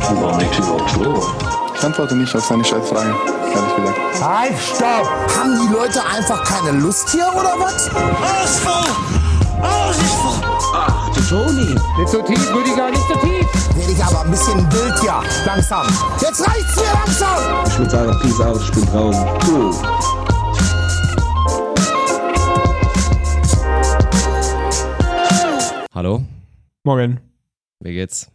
War nicht überhaupt vor? Ich antworte nicht auf seine Scheißfragen, ehrlich gesagt. Halt, stopp! Haben die Leute einfach keine Lust hier oder was? Ausfall! Ausfall! Ach, du Toni. Nicht so tief, Rüdiger, nicht so tief! Werde ich aber ein bisschen wild hier. Langsam. Jetzt reicht's mir langsam! Ich würde sagen, Peace out, ich bin draußen. Cool. Hallo, Morgen. wie geht's?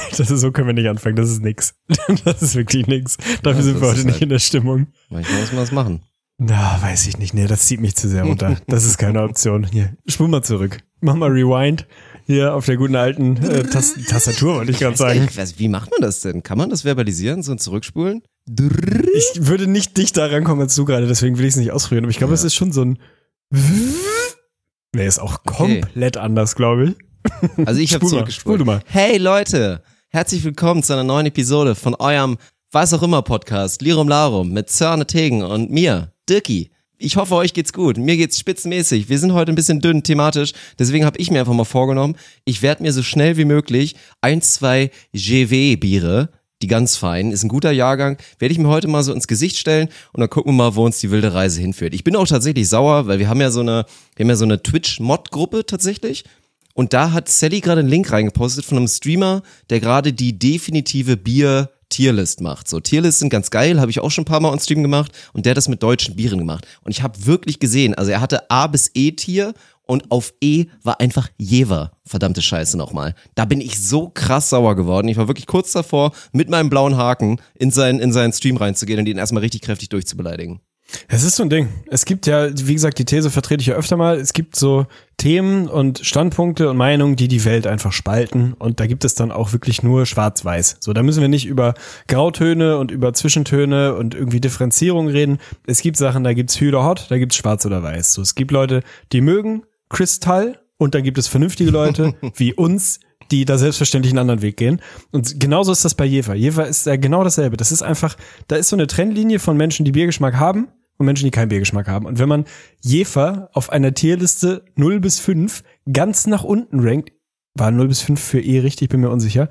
Das ist so können wir nicht anfangen, das ist nix. Das ist wirklich nix. Dafür Ja, sind wir heute ist nicht halt- in der Stimmung. Manchmal muss man das machen. Na, weiß ich nicht. Nee, das zieht mich zu sehr runter. Das ist keine Option. Hier, spul mal zurück. Mach mal Rewind. Hier auf der guten alten äh, Tas Tastatur, wollte ich gerade sagen. Ich weiß, wie macht man das denn? Kann man das verbalisieren, so ein Zurückspulen? Ich würde nicht dichter rankommen als du gerade, deswegen will ich es nicht ausprobieren. Aber ich glaube, Ja. es ist schon so ein Nee, ist auch Okay. komplett anders, glaube ich. Also ich habe zurückgespult. spul mal. Hey Leute, herzlich willkommen zu einer neuen Episode von eurem was auch immer Podcast Lirum Larum mit Zörne Tegen und mir, Dirki. Ich hoffe, euch geht's gut. Mir geht's spitzenmäßig. Wir sind heute ein bisschen dünn thematisch, deswegen habe ich mir einfach mal vorgenommen, ich werde mir so schnell wie möglich ein, zwei GW-Biere, die ganz feinen, ist ein guter Jahrgang, werde ich mir heute mal so ins Gesicht stellen und dann gucken wir mal, wo uns die wilde Reise hinführt. Ich bin auch tatsächlich sauer, weil wir haben ja so eine, wir haben ja so eine Twitch-Mod-Gruppe tatsächlich. Und da hat Sally gerade einen Link reingepostet von einem Streamer, der gerade die definitive Bier-Tierlist macht. So, Tierlist sind ganz geil, habe ich auch schon ein paar Mal on Stream gemacht und der hat das mit deutschen Bieren gemacht. Und ich habe wirklich gesehen, also er hatte A bis E-Tier und auf E war einfach Jever. Verdammte Scheiße nochmal. Da bin ich so krass sauer geworden. Ich war wirklich kurz davor, mit meinem blauen Haken in seinen, in seinen Stream reinzugehen und ihn erstmal richtig kräftig durchzubeleidigen. Es ist so ein Ding. Es gibt ja, wie gesagt, die These vertrete ich ja öfter mal. Es gibt so Themen und Standpunkte und Meinungen, die die Welt einfach spalten. Und da gibt es dann auch wirklich nur Schwarz-Weiß. So, da müssen wir nicht über Grautöne und über Zwischentöne und irgendwie Differenzierung reden. Es gibt Sachen, da gibt's Hü oder Hot, da gibt's Schwarz oder Weiß. So, es gibt Leute, die mögen Kristall und dann gibt es vernünftige Leute wie uns, die da selbstverständlich einen anderen Weg gehen. Und genauso ist das bei Jever. Jever ist ja genau dasselbe. Das ist einfach, da ist so eine Trennlinie von Menschen, die Biergeschmack haben und Menschen, die keinen Biergeschmack haben. Und wenn man Jefer auf einer Tierliste 0 bis 5 ganz nach unten rankt, war 0 bis 5 für E richtig, bin mir unsicher.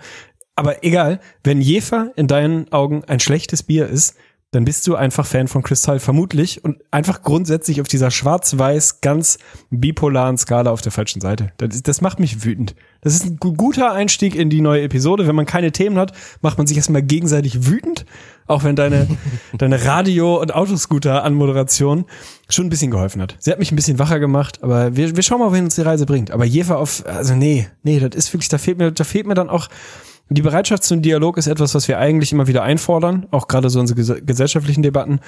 Aber egal, wenn Jefer in deinen Augen ein schlechtes Bier ist, dann bist du einfach Fan von Kristall, vermutlich. Und einfach grundsätzlich auf dieser schwarz-weiß, ganz bipolaren Skala auf der falschen Seite. Das, das macht mich wütend. Das ist ein gu- guter Einstieg in die neue Episode. Wenn man keine Themen hat, macht man sich erstmal gegenseitig wütend. Auch wenn deine, deine Radio- und Autoscooter-Anmoderation schon ein bisschen geholfen hat. Sie hat mich ein bisschen wacher gemacht, aber wir, wir schauen mal, wohin uns die Reise bringt. Aber Jefer auf, also nee, nee, das ist wirklich, da fehlt mir, da fehlt mir dann auch, die Bereitschaft zum Dialog ist etwas, was wir eigentlich immer wieder einfordern, auch gerade so unsere ges gesellschaftlichen Debatten.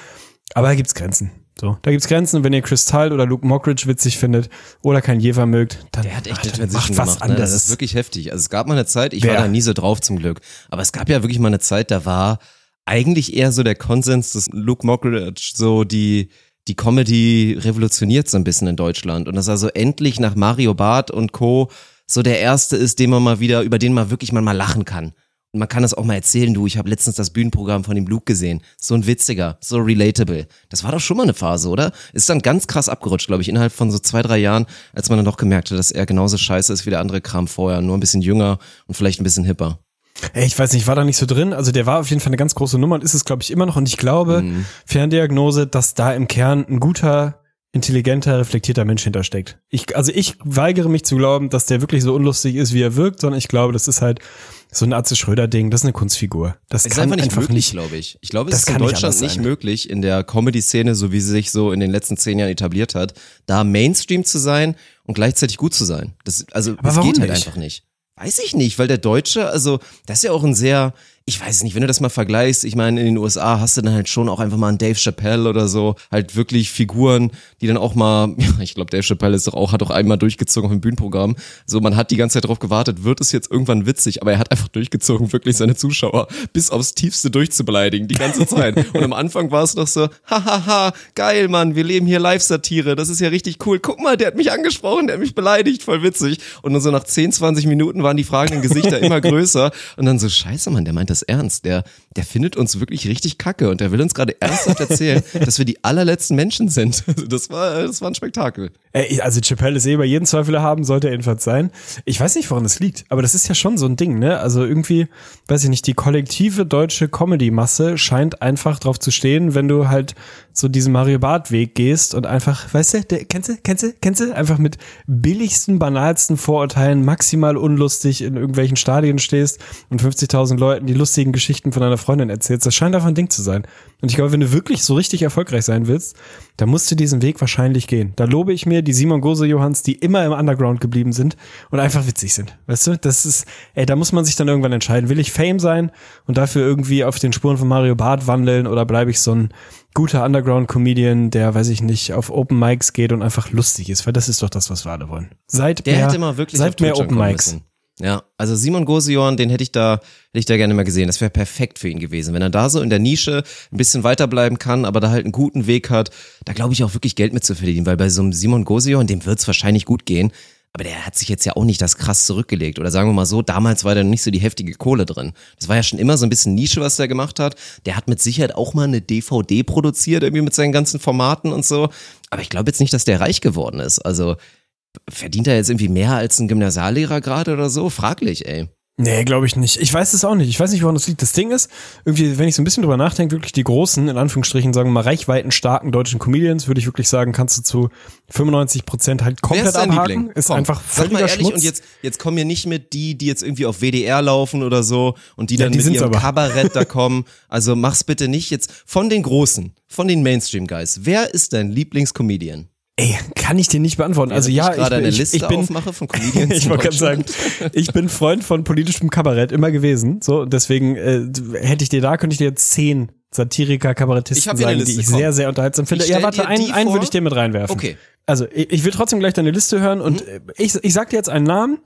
Aber da gibt's Grenzen. So, da gibt's Grenzen. Und wenn ihr Kristall oder Luke Mockridge witzig findet oder kein Jever mögt, dann, Der hat echt ach, macht was gemacht. Ne? Das anderes. ist wirklich heftig. Also es gab mal eine Zeit, ich Wer? war da nie so drauf zum Glück, aber es gab ja wirklich mal eine Zeit, da war eigentlich eher so der Konsens, dass Luke Mockridge so die die Comedy revolutioniert so ein bisschen in Deutschland und dass er so endlich nach Mario Barth und Co. so der erste ist, den man mal wieder, über den man wirklich mal, mal lachen kann. Und man kann das auch mal erzählen, du, ich habe letztens das Bühnenprogramm von dem Luke gesehen. So ein witziger, so relatable. Das war doch schon mal eine Phase, oder? Ist dann ganz krass abgerutscht, glaube ich, innerhalb von so zwei, drei Jahren, als man dann doch gemerkt hat, dass er genauso scheiße ist wie der andere Kram vorher, nur ein bisschen jünger und vielleicht ein bisschen hipper. Ey, ich weiß nicht, ich war da nicht so drin. Also der war auf jeden Fall eine ganz große Nummer und ist es, glaube ich, immer noch. Und ich glaube, Mhm. Ferndiagnose, dass da im Kern ein guter, intelligenter, reflektierter Mensch hintersteckt. Ich, also ich weigere mich zu glauben, dass der wirklich so unlustig ist, wie er wirkt, sondern ich glaube, das ist halt so ein Atze Schröder-Ding, das ist eine Kunstfigur. Das ist kann einfach nicht einfach möglich, nicht. glaube ich. Ich glaube, es ist in nicht Deutschland nicht, sein. möglich, in der Comedy-Szene, so wie sie sich so in den letzten zehn Jahren etabliert hat, da Mainstream zu sein und gleichzeitig gut zu sein. Das, also, Aber das geht halt nicht? einfach nicht. Weiß ich nicht, weil der Deutsche, also, das ist ja auch ein sehr, ich weiß nicht, wenn du das mal vergleichst, ich meine, in den USA hast du dann halt schon auch einfach mal einen Dave Chappelle oder so, halt wirklich Figuren, die dann auch mal, ja, ich glaube, Dave Chappelle ist doch auch, hat auch einmal durchgezogen auf dem Bühnenprogramm. So, man hat die ganze Zeit darauf gewartet, wird es jetzt irgendwann witzig, aber er hat einfach durchgezogen, wirklich seine Zuschauer bis aufs Tiefste durchzubeleidigen, die ganze Zeit. Und am Anfang war es noch so, hahaha, geil, Mann, wir leben hier Live-Satire, das ist ja richtig cool. Guck mal, der hat mich angesprochen, der hat mich beleidigt, voll witzig. Und dann so nach 10, 20 Minuten waren die fragenden Gesichter immer größer. Und dann so, scheiße, Mann, der meint das ernst. Der, der findet uns wirklich richtig kacke und der will uns gerade ernsthaft erzählen, dass wir die allerletzten Menschen sind. Also Das war, das war ein Spektakel. Ey, also Chappelle ist eh bei jedem Zweifel haben, sollte er jedenfalls sein. Ich weiß nicht, woran das liegt, aber das ist ja schon so ein Ding, ne? Also irgendwie, weiß ich nicht, die kollektive deutsche Comedy-Masse scheint einfach drauf zu stehen, wenn du halt so diesen Mario Barth Weg gehst und einfach, weißt du, der, kennst du, kennst du, kennst du, einfach mit billigsten, banalsten Vorurteilen maximal unlustig in irgendwelchen Stadien stehst und 50.000 Leuten die lustigen Geschichten von deiner Freundin erzählst. Das scheint einfach ein Ding zu sein. Und ich glaube, wenn du wirklich so richtig erfolgreich sein willst, dann musst du diesen Weg wahrscheinlich gehen. Da lobe ich mir die Simon Gose Johanns, die immer im Underground geblieben sind und einfach witzig sind. Weißt du, das ist, ey, da muss man sich dann irgendwann entscheiden. Will ich Fame sein und dafür irgendwie auf den Spuren von Mario Barth wandeln oder bleibe ich so ein guter Underground-Comedian, der, weiß ich nicht, auf Open Mics geht und einfach lustig ist, weil das ist doch das, was wir alle wollen. Seid Der mehr, hätte mal wirklich seid mehr Open Mics. müssen. Ja, also Simon Gosion, den hätte ich da, hätte ich da gerne mal gesehen. Das wäre perfekt für ihn gewesen. Wenn er da so in der Nische ein bisschen weiterbleiben kann, aber da halt einen guten Weg hat, da glaube ich auch wirklich Geld mit zu verdienen, weil bei so einem Simon Gosion, dem wird's wahrscheinlich gut gehen. Aber der hat sich jetzt ja auch nicht das krass zurückgelegt. Oder sagen wir mal so, damals war da nicht so die heftige Kohle drin. Das war ja schon immer so ein bisschen Nische, was der gemacht hat. Der hat mit Sicherheit auch mal eine DVD produziert, irgendwie mit seinen ganzen Formaten und so. Aber ich glaube jetzt nicht, dass der reich geworden ist. Also verdient er jetzt irgendwie mehr als ein Gymnasiallehrer gerade oder so? Fraglich, ey. Nee, glaube ich nicht. Ich weiß es auch nicht. Ich weiß nicht, woran das liegt. Das Ding ist, irgendwie, wenn ich so ein bisschen drüber nachdenke, wirklich die großen, in Anführungsstrichen, sagen wir mal, reichweitenstarken deutschen Comedians, würde ich wirklich sagen, kannst du zu 95 Prozent halt Wer komplett ist dein abhaken. Liebling? Ist Komm, einfach sag mal völliger ehrlich, Schmutz. und jetzt, jetzt kommen wir nicht mit die, die jetzt irgendwie auf WDR laufen oder so und die dann die mit ihrem aber. Kabarett da kommen. Also mach's bitte nicht jetzt von den Großen, von den Mainstream-Guys. Wer ist dein Lieblingscomedian? Ey, kann ich dir nicht beantworten. Also ja, ich gerade bin- eine ich, Liste ich bin, aufmache von Comedians ich wollte gerade sagen, ich bin Freund von politischem Kabarett immer gewesen. So, deswegen äh, hätte ich dir da, könnte ich dir jetzt zehn Satiriker, Ich Kabarettisten sagen, die ich komm. sehr, sehr unterhaltsam finde. Ich Ja, warte, einen, einen würde ich dir mit reinwerfen. Okay. Also, ich, ich will trotzdem gleich deine Liste hören und Mhm. äh, ich, ich sag dir jetzt einen Namen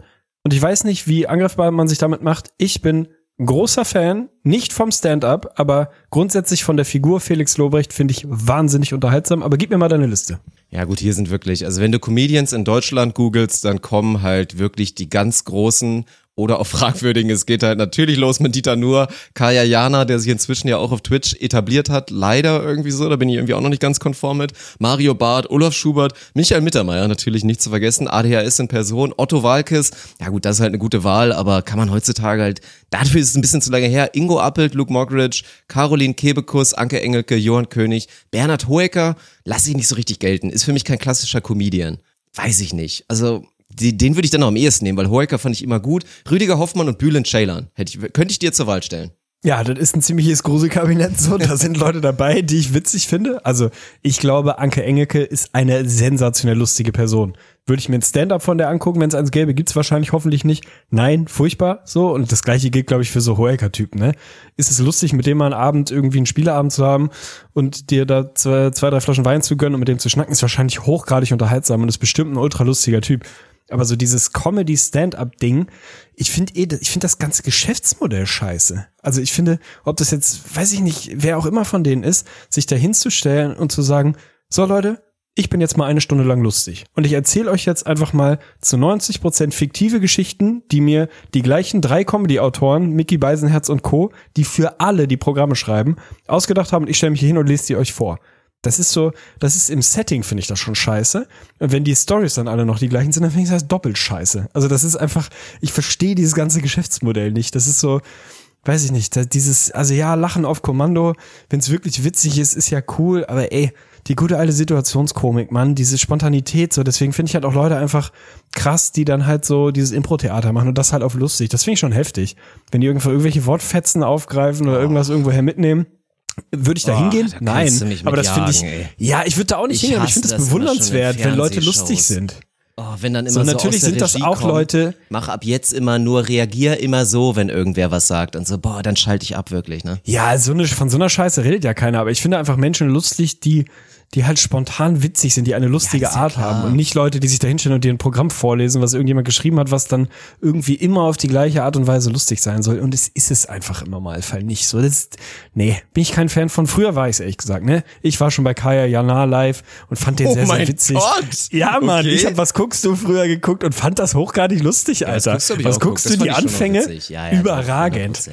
und ich weiß nicht, wie angreifbar man sich damit macht. Ich bin großer Fan, nicht vom Stand-up, aber grundsätzlich von der Figur Felix Lobrecht finde ich wahnsinnig unterhaltsam. Aber gib mir mal deine Liste. Ja gut, hier sind wirklich, also wenn du Comedians in Deutschland googelst, dann kommen halt wirklich die ganz großen oder auch fragwürdigen. Es geht halt natürlich los mit Dieter Nuhr, Kaya Jana, der sich inzwischen ja auch auf Twitch etabliert hat. Leider irgendwie so, da bin ich irgendwie auch noch nicht ganz konform mit. Mario Barth, Olaf Schubert, Michael Mittermeier, natürlich nicht zu vergessen, ADHS in Person, Otto Walkes. Ja gut, das ist halt eine gute Wahl, aber kann man heutzutage halt, dafür ist es ein bisschen zu lange her. Ingo Appelt, Luke Mockridge, Caroline Kebekus, Anke Engelke, Johann König, Bernhard Hoeker, lass ich nicht so richtig gelten. Ist für mich kein klassischer Comedian. Weiß ich nicht. Also, die, den würde ich dann noch am ehesten nehmen, weil Hoeker fand ich immer gut. Rüdiger Hoffmann und Bülent Ceylan hätte ich, könnte ich dir zur Wahl stellen. Ja, das ist ein ziemliches Gruselkabinett so. Da sind Leute dabei, die ich witzig finde. Also ich glaube, Anke Engelke ist eine sensationell lustige Person. Würde ich mir ein Stand-up von der angucken, wenn es eins gäbe, gibt's wahrscheinlich hoffentlich nicht. Nein, furchtbar so. Und das gleiche gilt, glaube ich, für so Hoeker-Typen. Ne? Ist es lustig, mit dem mal einen Abend irgendwie einen Spieleabend zu haben und dir da zwei, zwei, drei Flaschen Wein zu gönnen und mit dem zu schnacken, ist wahrscheinlich hochgradig unterhaltsam und ist bestimmt ein ultra lustiger Typ. Aber so dieses Comedy-Stand-up-Ding, ich finde eh, ich finde das ganze Geschäftsmodell scheiße. Also ich finde, ob das jetzt, weiß ich nicht, wer auch immer von denen ist, sich da hinzustellen und zu sagen, so Leute, ich bin jetzt mal eine Stunde lang lustig. Und ich erzähle euch jetzt einfach mal zu 90 Prozent fiktive Geschichten, die mir die gleichen drei Comedy-Autoren, Mickey Beisenherz und Co., die für alle die Programme schreiben, ausgedacht haben. Und ich stelle mich hier hin und lese die euch vor. Das ist so, das ist im Setting, finde ich das schon scheiße. Und wenn die Stories dann alle noch die gleichen sind, dann finde ich das doppelt scheiße. Also das ist einfach, ich verstehe dieses ganze Geschäftsmodell nicht. Das ist so, weiß ich nicht, dieses, also ja, Lachen auf Kommando, wenn es wirklich witzig ist, ist ja cool, aber ey, die gute alte Situationskomik, Mann, diese Spontanität, so, deswegen finde ich halt auch Leute einfach krass, die dann halt so dieses Impro-Theater machen und das halt auf lustig. Das finde ich schon heftig. Wenn die irgendwo irgendwelche Wortfetzen aufgreifen oder irgendwas irgendwoher mitnehmen. Würde ich da Oh, hingehen? da Nein. aber das finde ich. ey. Ja, ich würde da auch nicht Ich hingehen, aber ich finde das das bewundernswert, wenn Leute lustig sind. Oh, wenn dann immer So, so, natürlich sind das Regie auch kommt, Leute- Mach ab jetzt immer nur, reagier immer so, wenn irgendwer was sagt. Und so, boah, dann schalte ich ab wirklich, ne? Ja, so eine, von so einer Scheiße redet ja keiner, aber ich finde einfach Menschen lustig, die, die halt spontan witzig sind, die eine lustige Ja, ja Art klar. haben und nicht Leute, die sich da hinstellen und dir ein Programm vorlesen, was irgendjemand geschrieben hat, was dann irgendwie immer auf die gleiche Art und Weise lustig sein soll. Und es ist es einfach im Normalfall nicht so. Das ist, nee, bin ich kein Fan von. Früher war ich ehrlich gesagt, ne? Ich war schon bei Kaya Jana live und fand den Oh sehr, sehr witzig. Gott! Ja, Mann, Okay. ich hab was guckst du früher geguckt und fand das hochgradig lustig, Alter. guckst hab ich was guckst du die Anfänge? Ja, ja, Überragend. 100%.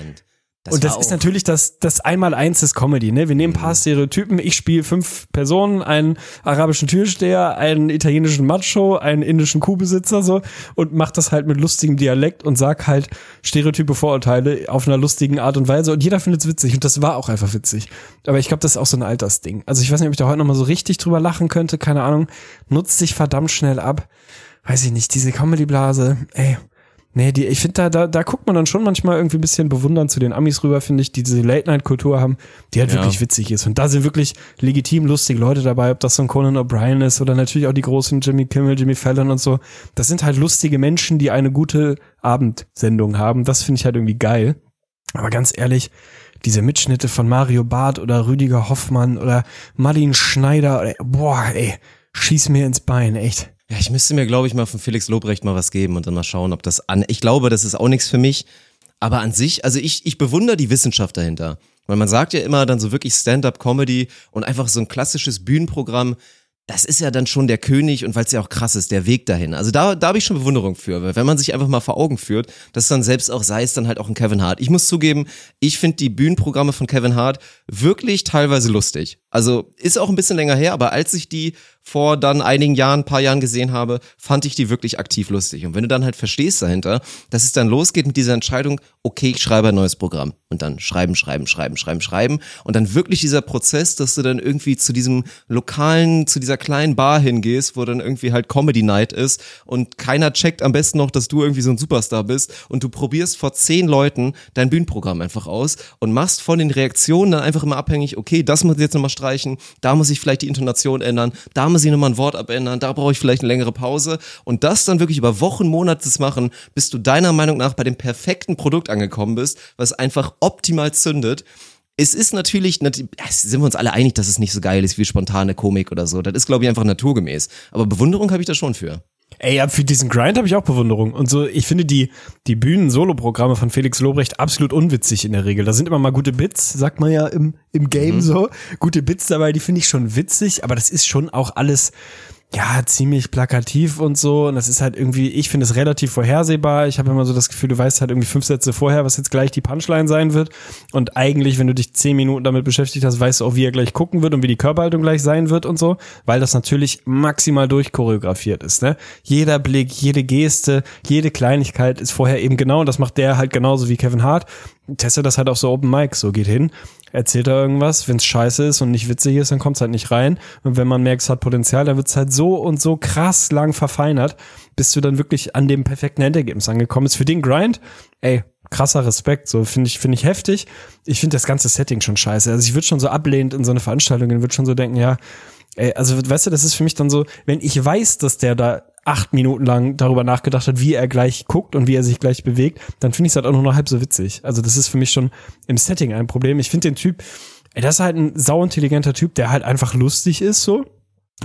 Und das ist natürlich das, das Einmal-Eins des Comedy, ne? Wir nehmen ein paar Stereotypen. Ich spiele fünf Personen, einen arabischen Türsteher, einen italienischen Macho, einen indischen Kuhbesitzer, so, und mach das halt mit lustigem Dialekt und sag halt Stereotype, Vorurteile auf einer lustigen Art und Weise. Und jeder findet's witzig. Und das war auch einfach witzig. Aber ich glaube, das ist auch so ein Altersding. Also ich weiß nicht, ob ich da heute nochmal so richtig drüber lachen könnte, keine Ahnung. Nutzt sich verdammt schnell ab. Weiß ich nicht, diese Comedy-Blase, ey. Nee, die, ich finde, da, da, da guckt man dann schon manchmal irgendwie ein bisschen bewundernd zu den Amis rüber, finde ich, die diese Late-Night-Kultur haben, die halt Ja. wirklich witzig ist. Und da sind wirklich legitim lustige Leute dabei, ob das so ein Conan O'Brien ist oder natürlich auch die großen Jimmy Kimmel, Jimmy Fallon und so. Das sind halt lustige Menschen, die eine gute Abendsendung haben. Das finde ich halt irgendwie geil. Aber ganz ehrlich, diese Mitschnitte von Mario Barth oder Rüdiger Hoffmann oder Martin Schneider, oder, boah, ey, schieß mir ins Bein, echt. Ja, ich müsste mir, glaube ich, mal von Felix Lobrecht mal was geben und dann mal schauen, ob das an. Ich glaube, das ist auch nichts für mich. Aber an sich, also ich, ich bewundere die Wissenschaft dahinter. Weil man sagt ja immer dann so wirklich Stand-up-Comedy und einfach so ein klassisches Bühnenprogramm, das ist ja dann schon der König und weil es ja auch krass ist, der Weg dahin. Also da, da habe ich schon Bewunderung für, weil wenn man sich einfach mal vor Augen führt, dass dann selbst auch sei es dann halt auch ein Kevin Hart. Ich muss zugeben, ich finde die Bühnenprogramme von Kevin Hart wirklich teilweise lustig. Also ist auch ein bisschen länger her, aber als ich die vor dann einigen Jahren, ein paar Jahren gesehen habe, fand ich die wirklich aktiv lustig. Und wenn du dann halt verstehst dahinter, dass es dann losgeht mit dieser Entscheidung, okay, ich schreibe ein neues Programm und dann schreiben, schreiben, schreiben, schreiben, schreiben und dann wirklich dieser Prozess, dass du dann irgendwie zu diesem lokalen, zu dieser kleinen Bar hingehst, wo dann irgendwie halt Comedy Night ist und keiner checkt am besten noch, dass du irgendwie so ein Superstar bist und du probierst vor zehn Leuten dein Bühnenprogramm einfach aus und machst von den Reaktionen dann einfach immer abhängig, okay, das muss ich jetzt nochmal streichen, da muss ich vielleicht die Intonation ändern, da muss ich nochmal ein Wort abändern, da brauche ich vielleicht eine längere Pause und das dann wirklich über Wochen, Monate zu machen, bis du deiner Meinung nach bei dem perfekten Produkt angekommen bist, was einfach optimal zündet. Es ist natürlich, sind wir uns alle einig, dass es nicht so geil ist wie spontane Komik oder so. Das ist, glaube ich, einfach naturgemäß. Aber Bewunderung habe ich da schon für. Ey, ja, für diesen Grind habe ich auch Bewunderung. Und so, ich finde die, die Bühnen-Solo-Programme von Felix Lobrecht absolut unwitzig in der Regel. Da sind immer mal gute Bits, sagt man ja im, im Game so. Gute Bits dabei, die finde ich schon witzig, aber das ist schon auch alles, ja, ziemlich plakativ und so. Und das ist halt irgendwie, ich finde es relativ vorhersehbar. Ich habe immer so das Gefühl, du weißt halt irgendwie fünf Sätze vorher, was jetzt gleich die Punchline sein wird. Und eigentlich, wenn du dich zehn Minuten damit beschäftigt hast, weißt du auch, wie er gleich gucken wird und wie die Körperhaltung gleich sein wird und so. Weil das natürlich maximal durchchoreografiert ist, ne? Jeder Blick, jede Geste, jede Kleinigkeit ist vorher eben genau. Und das macht der halt genauso wie Kevin Hart. Testet das halt auf so Open Mic. So geht hin, erzählt er irgendwas. Wenn es scheiße ist und nicht witzig ist, dann kommt es halt nicht rein. Und wenn man merkt, es hat Potenzial, dann wird es halt so und so krass lang verfeinert, bis du dann wirklich an dem perfekten Endergebnis angekommen bist. Für den Grind, ey, krasser Respekt. So finde ich, finde ich heftig. Ich finde das ganze Setting schon scheiße. Also ich würde schon so ablehnend in so eine Veranstaltung gehen, würde schon so denken, ja, ey, also weißt du, das ist für mich dann so, wenn ich weiß, dass der da acht Minuten lang darüber nachgedacht hat, wie er gleich guckt und wie er sich gleich bewegt, dann finde ich es halt auch nur noch halb so witzig. Also das ist für mich schon im Setting ein Problem. Ich finde den Typ, ey, das ist halt ein sauintelligenter Typ, der halt einfach lustig ist so.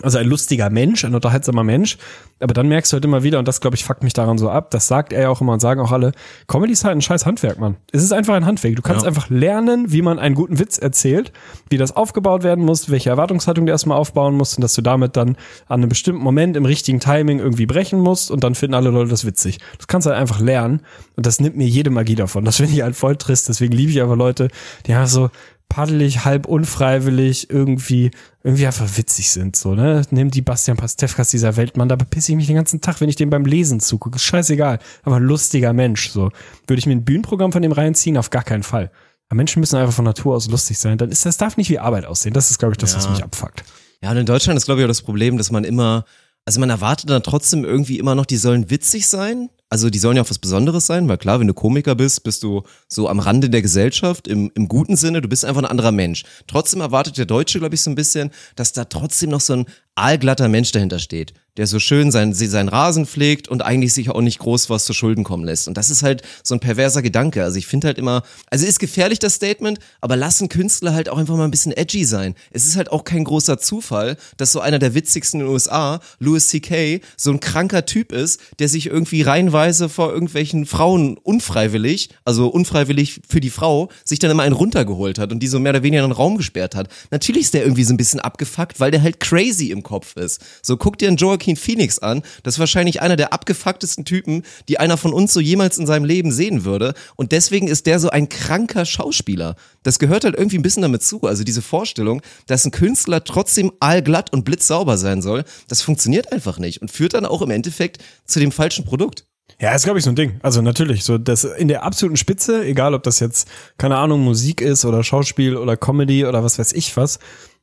Also ein lustiger Mensch, ein unterhaltsamer Mensch. Aber dann merkst du halt immer wieder, und das glaube ich fuckt mich daran so ab, das sagt er ja auch immer und sagen auch alle, Comedy ist halt ein scheiß Handwerk, Mann. Es ist einfach ein Handwerk. Du kannst Ja. einfach lernen, wie man einen guten Witz erzählt, wie das aufgebaut werden muss, welche Erwartungshaltung du erstmal aufbauen musst und dass du damit dann an einem bestimmten Moment im richtigen Timing irgendwie brechen musst und dann finden alle Leute das witzig. Das kannst du halt einfach lernen und das nimmt mir jede Magie davon. Das finde ich halt voll trist. Deswegen liebe ich aber Leute, die einfach so paddelig, halb unfreiwillig irgendwie, irgendwie einfach witzig sind, so, ne? Nimm die Bastian Pastewkas dieser Welt, Mann, da bepisse ich mich den ganzen Tag, wenn ich dem beim Lesen zugucke. Ist scheißegal. Aber ein lustiger Mensch, so. Würde ich mir ein Bühnenprogramm von dem reinziehen? Auf gar keinen Fall. Aber Menschen müssen einfach von Natur aus lustig sein. Dann ist, das darf nicht wie Arbeit aussehen. Das ist, glaube ich, das, was Ja. mich abfuckt. Ja, und in Deutschland ist, glaube ich, auch das Problem, dass man immer, also man erwartet dann trotzdem irgendwie immer noch, die sollen witzig sein. Also die sollen ja auch was Besonderes sein, weil klar, wenn du Komiker bist, bist du so am Rande der Gesellschaft, im, im guten Sinne, du bist einfach ein anderer Mensch. Trotzdem erwartet der Deutsche, glaube ich, so ein bisschen, dass da trotzdem noch so ein aalglatter Mensch dahinter steht, der so schön sein, seinen Rasen pflegt und eigentlich sich auch nicht groß was zu Schulden kommen lässt. Und das ist halt so ein perverser Gedanke. Also ich finde halt immer, also ist gefährlich das Statement, aber lassen Künstler halt auch einfach mal ein bisschen edgy sein. Es ist halt auch kein großer Zufall, dass so einer der witzigsten in den USA, Louis C.K., so ein kranker Typ ist, der sich irgendwie reihenweise vor irgendwelchen Frauen unfreiwillig, also unfreiwillig für die Frau, sich dann immer einen runtergeholt hat und die so mehr oder weniger in den Raum gesperrt hat. Natürlich ist der irgendwie so ein bisschen abgefuckt, weil der halt crazy im Kopf ist. So guck dir einen Joaquin Phoenix an, das ist wahrscheinlich einer der abgefucktesten Typen, die einer von uns so jemals in seinem Leben sehen würde und deswegen ist der so ein kranker Schauspieler. Das gehört halt irgendwie ein bisschen damit zu, also diese Vorstellung, dass ein Künstler trotzdem allglatt und blitzsauber sein soll, das funktioniert einfach nicht und führt dann auch im Endeffekt zu dem falschen Produkt. Ja, ist glaube ich so ein Ding. Also natürlich, so das in der absoluten Spitze, egal ob das jetzt keine Ahnung Musik ist oder Schauspiel oder Comedy oder was weiß ich was,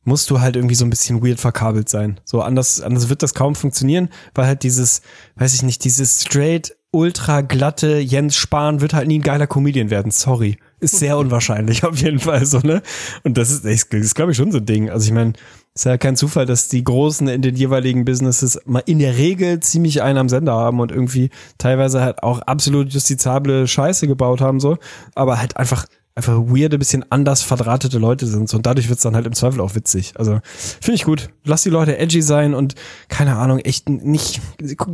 musst du halt irgendwie so ein bisschen weird verkabelt sein. So anders anders wird das kaum funktionieren, weil halt dieses, weiß ich nicht, dieses straight ultra glatte Jens Spahn wird halt nie ein geiler Comedian werden. Sorry, ist sehr unwahrscheinlich auf jeden Fall so ne. Und das ist, das ist glaube ich schon so ein Ding. Also ich meine ist ja kein Zufall, dass die Großen in den jeweiligen Businesses mal in der Regel ziemlich einen am Sender haben und irgendwie teilweise halt auch absolut justizable Scheiße gebaut haben, so, aber halt einfach einfach weirde, bisschen anders verdrahtete Leute sind. So, und dadurch wird's dann halt im Zweifel auch witzig. Also finde ich gut. Lass die Leute edgy sein und keine Ahnung, echt nicht,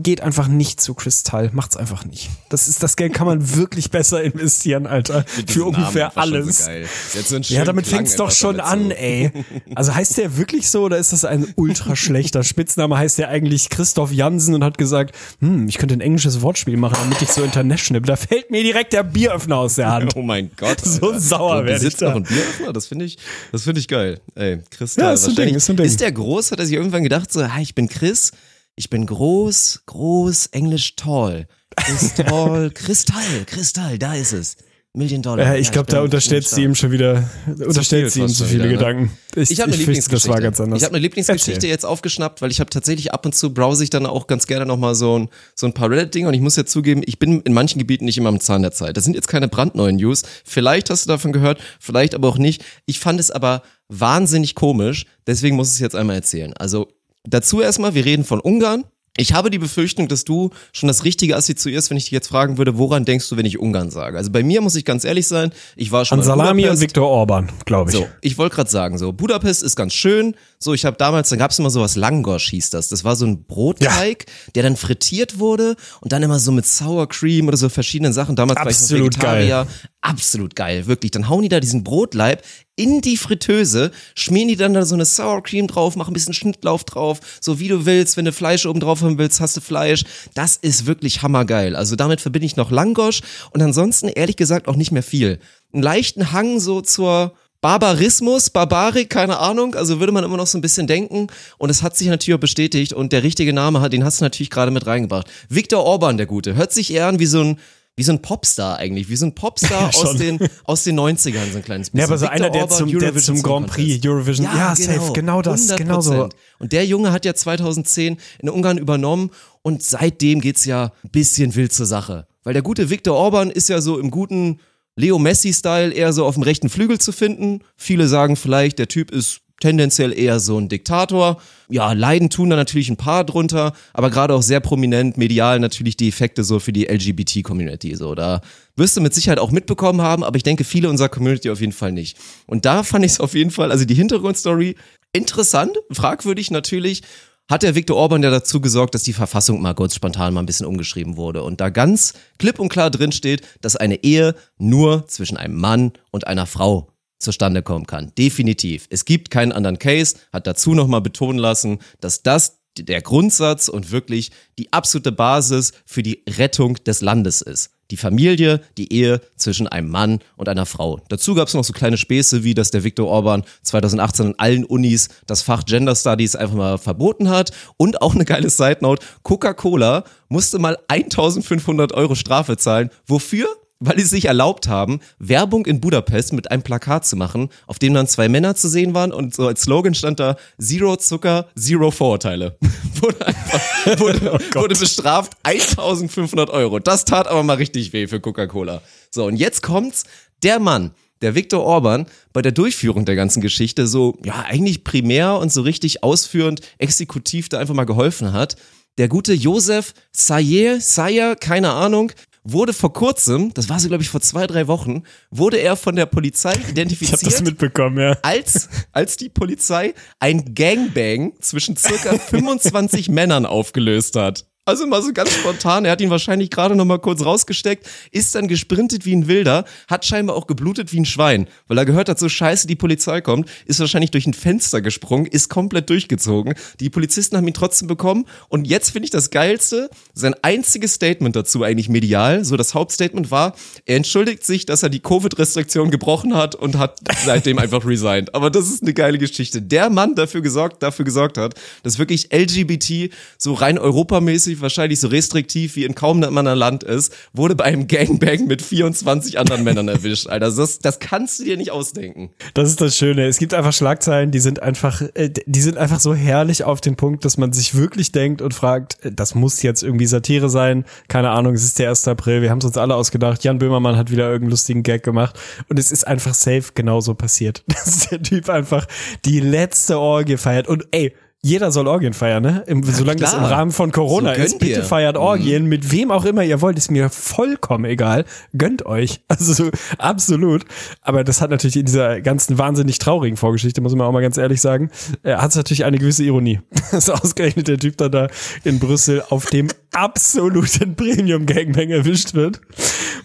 geht einfach nicht zu Kristall. Macht's einfach nicht. Das ist, das Geld kann man wirklich besser investieren, Alter. Für ungefähr alles. So ja, damit fängt's doch schon an, so. ey. Also heißt der wirklich so oder ist das ein ultra schlechter Spitzname? Heißt der eigentlich Christoph Jansen und hat gesagt, hm, ich könnte ein englisches Wortspiel machen, damit ich so international bin. Da fällt mir direkt der Bieröffner aus der Hand. Oh mein Gott. So sauer werde ich da. noch Bieröffner, das finde ich, das finde ich geil. Ey, Chris, ja, ist, ein Ding, ist, ein Ding. ist der groß? Hat er sich irgendwann gedacht so, hi, ich bin Chris, ich bin groß, groß, Englisch tall. Chris tall, Kristall, Kristall, da ist es. Million Dollar. Ja, ich glaube, da unterstellt sie ihm schon wieder, unterstellt sie ihm zu viele wieder, ne? Gedanken. Ich, ich habe eine Lieblingsgeschichte. Das war ganz anders. Ich habe eine Lieblingsgeschichte Erzähl. jetzt aufgeschnappt, weil ich habe tatsächlich ab und zu browse ich dann auch ganz gerne nochmal so ein, so ein paar Reddit-Dinge und ich muss ja zugeben, ich bin in manchen Gebieten nicht immer am Zahn der Zeit. Das sind jetzt keine brandneuen News. Vielleicht hast du davon gehört, vielleicht aber auch nicht. Ich fand es aber wahnsinnig komisch, deswegen muss ich es jetzt einmal erzählen. Also dazu erstmal, wir reden von Ungarn. Ich habe die Befürchtung, dass du schon das Richtige assoziierst, wenn ich dich jetzt fragen würde, woran denkst du, wenn ich Ungarn sage? Also bei mir muss ich ganz ehrlich sein, ich war schon an Salami Budapest. und Viktor Orban, glaube ich. So, ich wollte gerade sagen, so Budapest ist ganz schön. So, ich habe damals, da gab es immer sowas Langosch hieß das. Das war so ein Brotteig, ja. der dann frittiert wurde und dann immer so mit Sour Cream oder so verschiedenen Sachen. Damals Absolut war ich Vegetarier. Geil. Absolut geil, wirklich. Dann hauen die da diesen Brotleib in die Fritteuse, schmieren die dann da so eine Sour Cream drauf, machen ein bisschen Schnittlauf drauf, so wie du willst. Wenn du Fleisch oben drauf haben willst, hast du Fleisch. Das ist wirklich hammergeil. Also damit verbinde ich noch Langosch und ansonsten ehrlich gesagt auch nicht mehr viel. Einen leichten Hang so zur Barbarismus, Barbarik, keine Ahnung, also würde man immer noch so ein bisschen denken und es hat sich natürlich auch bestätigt und der richtige Name, den hast du natürlich gerade mit reingebracht. Viktor Orban, der Gute, hört sich eher an wie so ein wie so ein Popstar eigentlich, wie so ein Popstar aus, den, aus den 90ern, so ein kleines bisschen. Ja, aber so Victor einer, der Orban, zum, der zum Grand Prix Eurovision, ja, ja genau, safe, genau das, 100%. genau so. Und der Junge hat ja 2010 in Ungarn übernommen und seitdem geht's ja ein bisschen wild zur Sache. Weil der gute Viktor Orban ist ja so im guten Leo Messi-Style eher so auf dem rechten Flügel zu finden. Viele sagen vielleicht, der Typ ist tendenziell eher so ein Diktator. Ja, leiden tun da natürlich ein paar drunter, aber gerade auch sehr prominent medial natürlich die Effekte so für die LGBT-Community. So, da wirst du mit Sicherheit auch mitbekommen haben, aber ich denke, viele unserer Community auf jeden Fall nicht. Und da fand ich es auf jeden Fall, also die Hintergrundstory interessant, fragwürdig natürlich hat der Viktor Orban ja dazu gesorgt, dass die Verfassung mal kurz spontan mal ein bisschen umgeschrieben wurde und da ganz klipp und klar drin steht, dass eine Ehe nur zwischen einem Mann und einer Frau zustande kommen kann. Definitiv. Es gibt keinen anderen Case, hat dazu nochmal betonen lassen, dass das der Grundsatz und wirklich die absolute Basis für die Rettung des Landes ist. Die Familie, die Ehe zwischen einem Mann und einer Frau. Dazu gab es noch so kleine Späße, wie dass der Viktor Orban 2018 an allen Unis das Fach Gender Studies einfach mal verboten hat. Und auch eine geile Side Note, Coca-Cola musste mal 1500 Euro Strafe zahlen. Wofür? Weil sie sich erlaubt haben, Werbung in Budapest mit einem Plakat zu machen, auf dem dann zwei Männer zu sehen waren und so als Slogan stand da Zero Zucker, Zero Vorurteile. wurde, einfach, wurde, oh wurde bestraft 1500 Euro. Das tat aber mal richtig weh für Coca-Cola. So, und jetzt kommt's, der Mann, der Viktor Orban bei der Durchführung der ganzen Geschichte so, ja, eigentlich primär und so richtig ausführend, exekutiv da einfach mal geholfen hat. Der gute Josef Sayer, Sayer, keine Ahnung, wurde vor kurzem, das war so glaube ich vor zwei, drei Wochen, wurde er von der Polizei identifiziert. Ich habe das mitbekommen, ja. Als, als die Polizei ein Gangbang zwischen circa 25 Männern aufgelöst hat. Also mal so ganz spontan. Er hat ihn wahrscheinlich gerade noch mal kurz rausgesteckt, ist dann gesprintet wie ein Wilder, hat scheinbar auch geblutet wie ein Schwein, weil er gehört hat, so scheiße, die Polizei kommt, ist wahrscheinlich durch ein Fenster gesprungen, ist komplett durchgezogen. Die Polizisten haben ihn trotzdem bekommen. Und jetzt finde ich das Geilste, sein einziges Statement dazu eigentlich medial, so das Hauptstatement war, er entschuldigt sich, dass er die Covid-Restriktion gebrochen hat und hat seitdem einfach resigned. Aber das ist eine geile Geschichte. Der Mann dafür gesorgt, dafür gesorgt hat, dass wirklich LGBT so rein europamäßig wahrscheinlich so restriktiv wie in kaum einem anderen Land ist, wurde bei einem Gangbang mit 24 anderen Männern erwischt. Alter, das, das kannst du dir nicht ausdenken. Das ist das Schöne. Es gibt einfach Schlagzeilen, die sind einfach, äh, die sind einfach so herrlich auf den Punkt, dass man sich wirklich denkt und fragt, äh, das muss jetzt irgendwie Satire sein. Keine Ahnung, es ist der 1. April, wir haben es uns alle ausgedacht. Jan Böhmermann hat wieder irgendeinen lustigen Gag gemacht und es ist einfach safe genauso passiert. Dass der Typ einfach die letzte Orgie feiert und ey, jeder soll Orgien feiern, ne? Im, solange das im klar. Rahmen von Corona So ist. Bitte ihr. feiert Orgien, mit wem auch immer ihr wollt, ist mir vollkommen egal. Gönnt euch. Also so, absolut. Aber das hat natürlich in dieser ganzen wahnsinnig traurigen Vorgeschichte, muss man auch mal ganz ehrlich sagen, äh, hat es natürlich eine gewisse Ironie. Dass ausgerechnet der Typ dann da in Brüssel auf dem absoluten Premium-Gangbang erwischt wird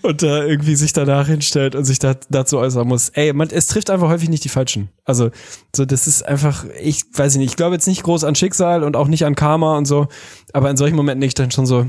und da irgendwie sich danach hinstellt und sich da, dazu äußern muss. Ey, man, es trifft einfach häufig nicht die Falschen. Also, so, das ist einfach, ich weiß nicht, ich glaube jetzt nicht groß an Schicksal und auch nicht an Karma und so, aber in solchen Momenten denke ich dann schon so,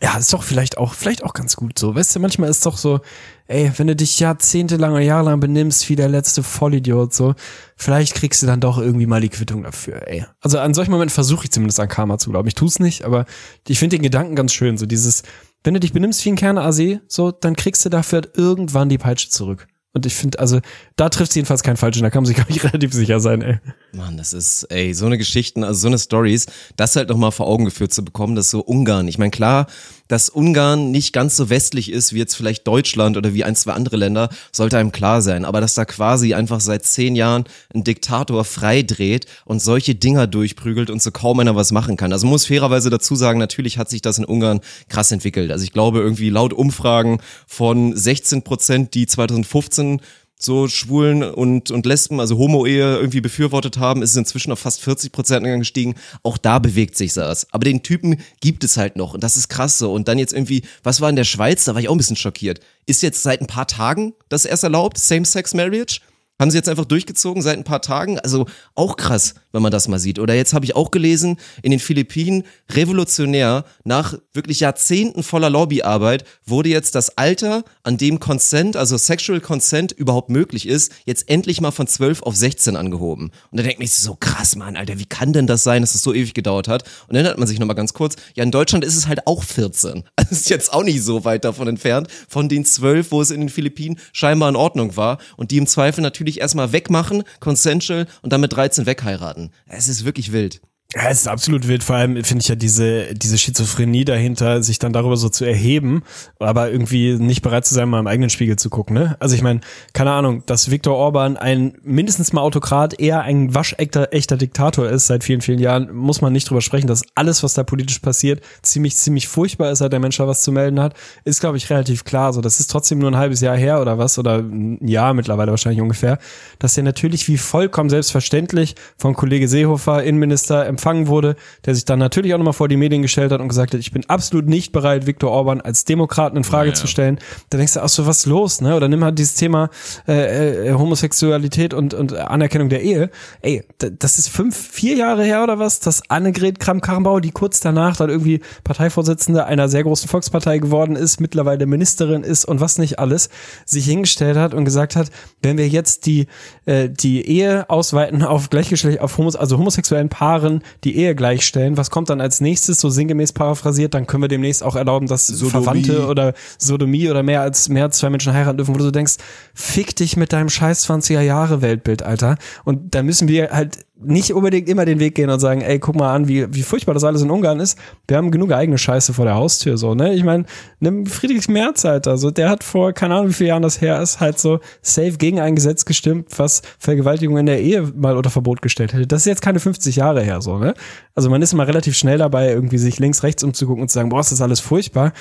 ja, ist doch vielleicht auch, vielleicht auch ganz gut so. Weißt du, manchmal ist doch so, ey, wenn du dich jahrzehntelang oder jahrelang benimmst wie der letzte Vollidiot, so, vielleicht kriegst du dann doch irgendwie mal die Quittung dafür, ey. Also an solchen Momenten versuche ich zumindest an Karma zu glauben. Ich tu's nicht, aber ich finde den Gedanken ganz schön, so dieses, wenn du dich benimmst wie ein Kerner-Asee, so, dann kriegst du dafür irgendwann die Peitsche zurück. Und ich finde, also, da trifft jedenfalls kein Falschen, da kann man sich, glaube ich, relativ sicher sein, ey. Mann, das ist, ey, so eine Geschichten, also so eine Stories, das halt nochmal vor Augen geführt zu bekommen, dass so Ungarn, ich meine, klar, dass Ungarn nicht ganz so westlich ist wie jetzt vielleicht Deutschland oder wie ein, zwei andere Länder, sollte einem klar sein. Aber dass da quasi einfach seit zehn Jahren ein Diktator freidreht und solche Dinger durchprügelt und so kaum einer was machen kann. Also muss fairerweise dazu sagen, natürlich hat sich das in Ungarn krass entwickelt. Also ich glaube irgendwie laut Umfragen von 16 Prozent, die 2015 so Schwulen und, und Lesben, also Homo-Ehe irgendwie befürwortet haben, ist es inzwischen auf fast 40 Prozent gestiegen. Auch da bewegt sich das. Aber den Typen gibt es halt noch und das ist krass so. Und dann jetzt irgendwie, was war in der Schweiz? Da war ich auch ein bisschen schockiert. Ist jetzt seit ein paar Tagen das erst erlaubt? Same-Sex-Marriage? Haben sie jetzt einfach durchgezogen seit ein paar Tagen? Also auch krass, wenn man das mal sieht. Oder jetzt habe ich auch gelesen, in den Philippinen, revolutionär, nach wirklich Jahrzehnten voller Lobbyarbeit, wurde jetzt das Alter, an dem Consent, also Sexual Consent überhaupt möglich ist, jetzt endlich mal von 12 auf 16 angehoben. Und da denkt man sich so, krass, Mann, Alter, wie kann denn das sein, dass das so ewig gedauert hat? Und dann erinnert man sich nochmal ganz kurz, ja, in Deutschland ist es halt auch 14. Also ist jetzt auch nicht so weit davon entfernt, von den 12, wo es in den Philippinen scheinbar in Ordnung war und die im Zweifel natürlich erstmal wegmachen, consensual und dann mit 13 wegheiraten. Es ist wirklich wild. Ja, es ist absolut wild. Vor allem finde ich ja diese, diese Schizophrenie dahinter, sich dann darüber so zu erheben, aber irgendwie nicht bereit zu sein, mal im eigenen Spiegel zu gucken. Ne? Also ich meine, keine Ahnung, dass Viktor Orban ein mindestens mal Autokrat, eher ein waschechter echter Diktator ist seit vielen, vielen Jahren, muss man nicht drüber sprechen, dass alles, was da politisch passiert, ziemlich, ziemlich furchtbar ist, seit der Mensch da was zu melden hat, ist, glaube ich, relativ klar. So, das ist trotzdem nur ein halbes Jahr her oder was, oder ein Jahr mittlerweile wahrscheinlich ungefähr, dass er natürlich wie vollkommen selbstverständlich von Kollege Seehofer, Innenminister, empfangen wurde, der sich dann natürlich auch nochmal vor die Medien gestellt hat und gesagt hat, ich bin absolut nicht bereit, Viktor Orban als Demokraten in Frage zu stellen. Da denkst du, ach so, was ist los, ne? Oder nimm halt dieses Thema äh, äh, Homosexualität und, und Anerkennung der Ehe. Ey, das ist fünf, vier Jahre her oder was, dass Annegret Kramp-Karrenbauer, die kurz danach dann irgendwie Parteivorsitzende einer sehr großen Volkspartei geworden ist, mittlerweile Ministerin ist und was nicht alles, sich hingestellt hat und gesagt hat, wenn wir jetzt die, äh, die Ehe ausweiten auf gleichgeschlechtlich, auf Homos, also homosexuellen Paaren die Ehe gleichstellen, was kommt dann als nächstes, so sinngemäß paraphrasiert, dann können wir demnächst auch erlauben, dass Verwandte oder Sodomie oder mehr als mehr als zwei Menschen heiraten dürfen, wo du so denkst, fick dich mit deinem scheiß 20er Jahre Weltbild, Alter. Und da müssen wir halt nicht unbedingt immer den Weg gehen und sagen, ey, guck mal an, wie, wie furchtbar das alles in Ungarn ist. Wir haben genug eigene Scheiße vor der Haustür, so, ne? Ich meine, nimm Friedrich Merz, Alter, so, der hat vor, keine Ahnung, wie viele Jahren das her ist, halt so safe gegen ein Gesetz gestimmt, was Vergewaltigung in der Ehe mal unter Verbot gestellt hätte. Das ist jetzt keine 50 Jahre her, so, ne? Also man ist immer relativ schnell dabei, irgendwie sich links, rechts umzugucken und zu sagen, boah, ist das alles furchtbar.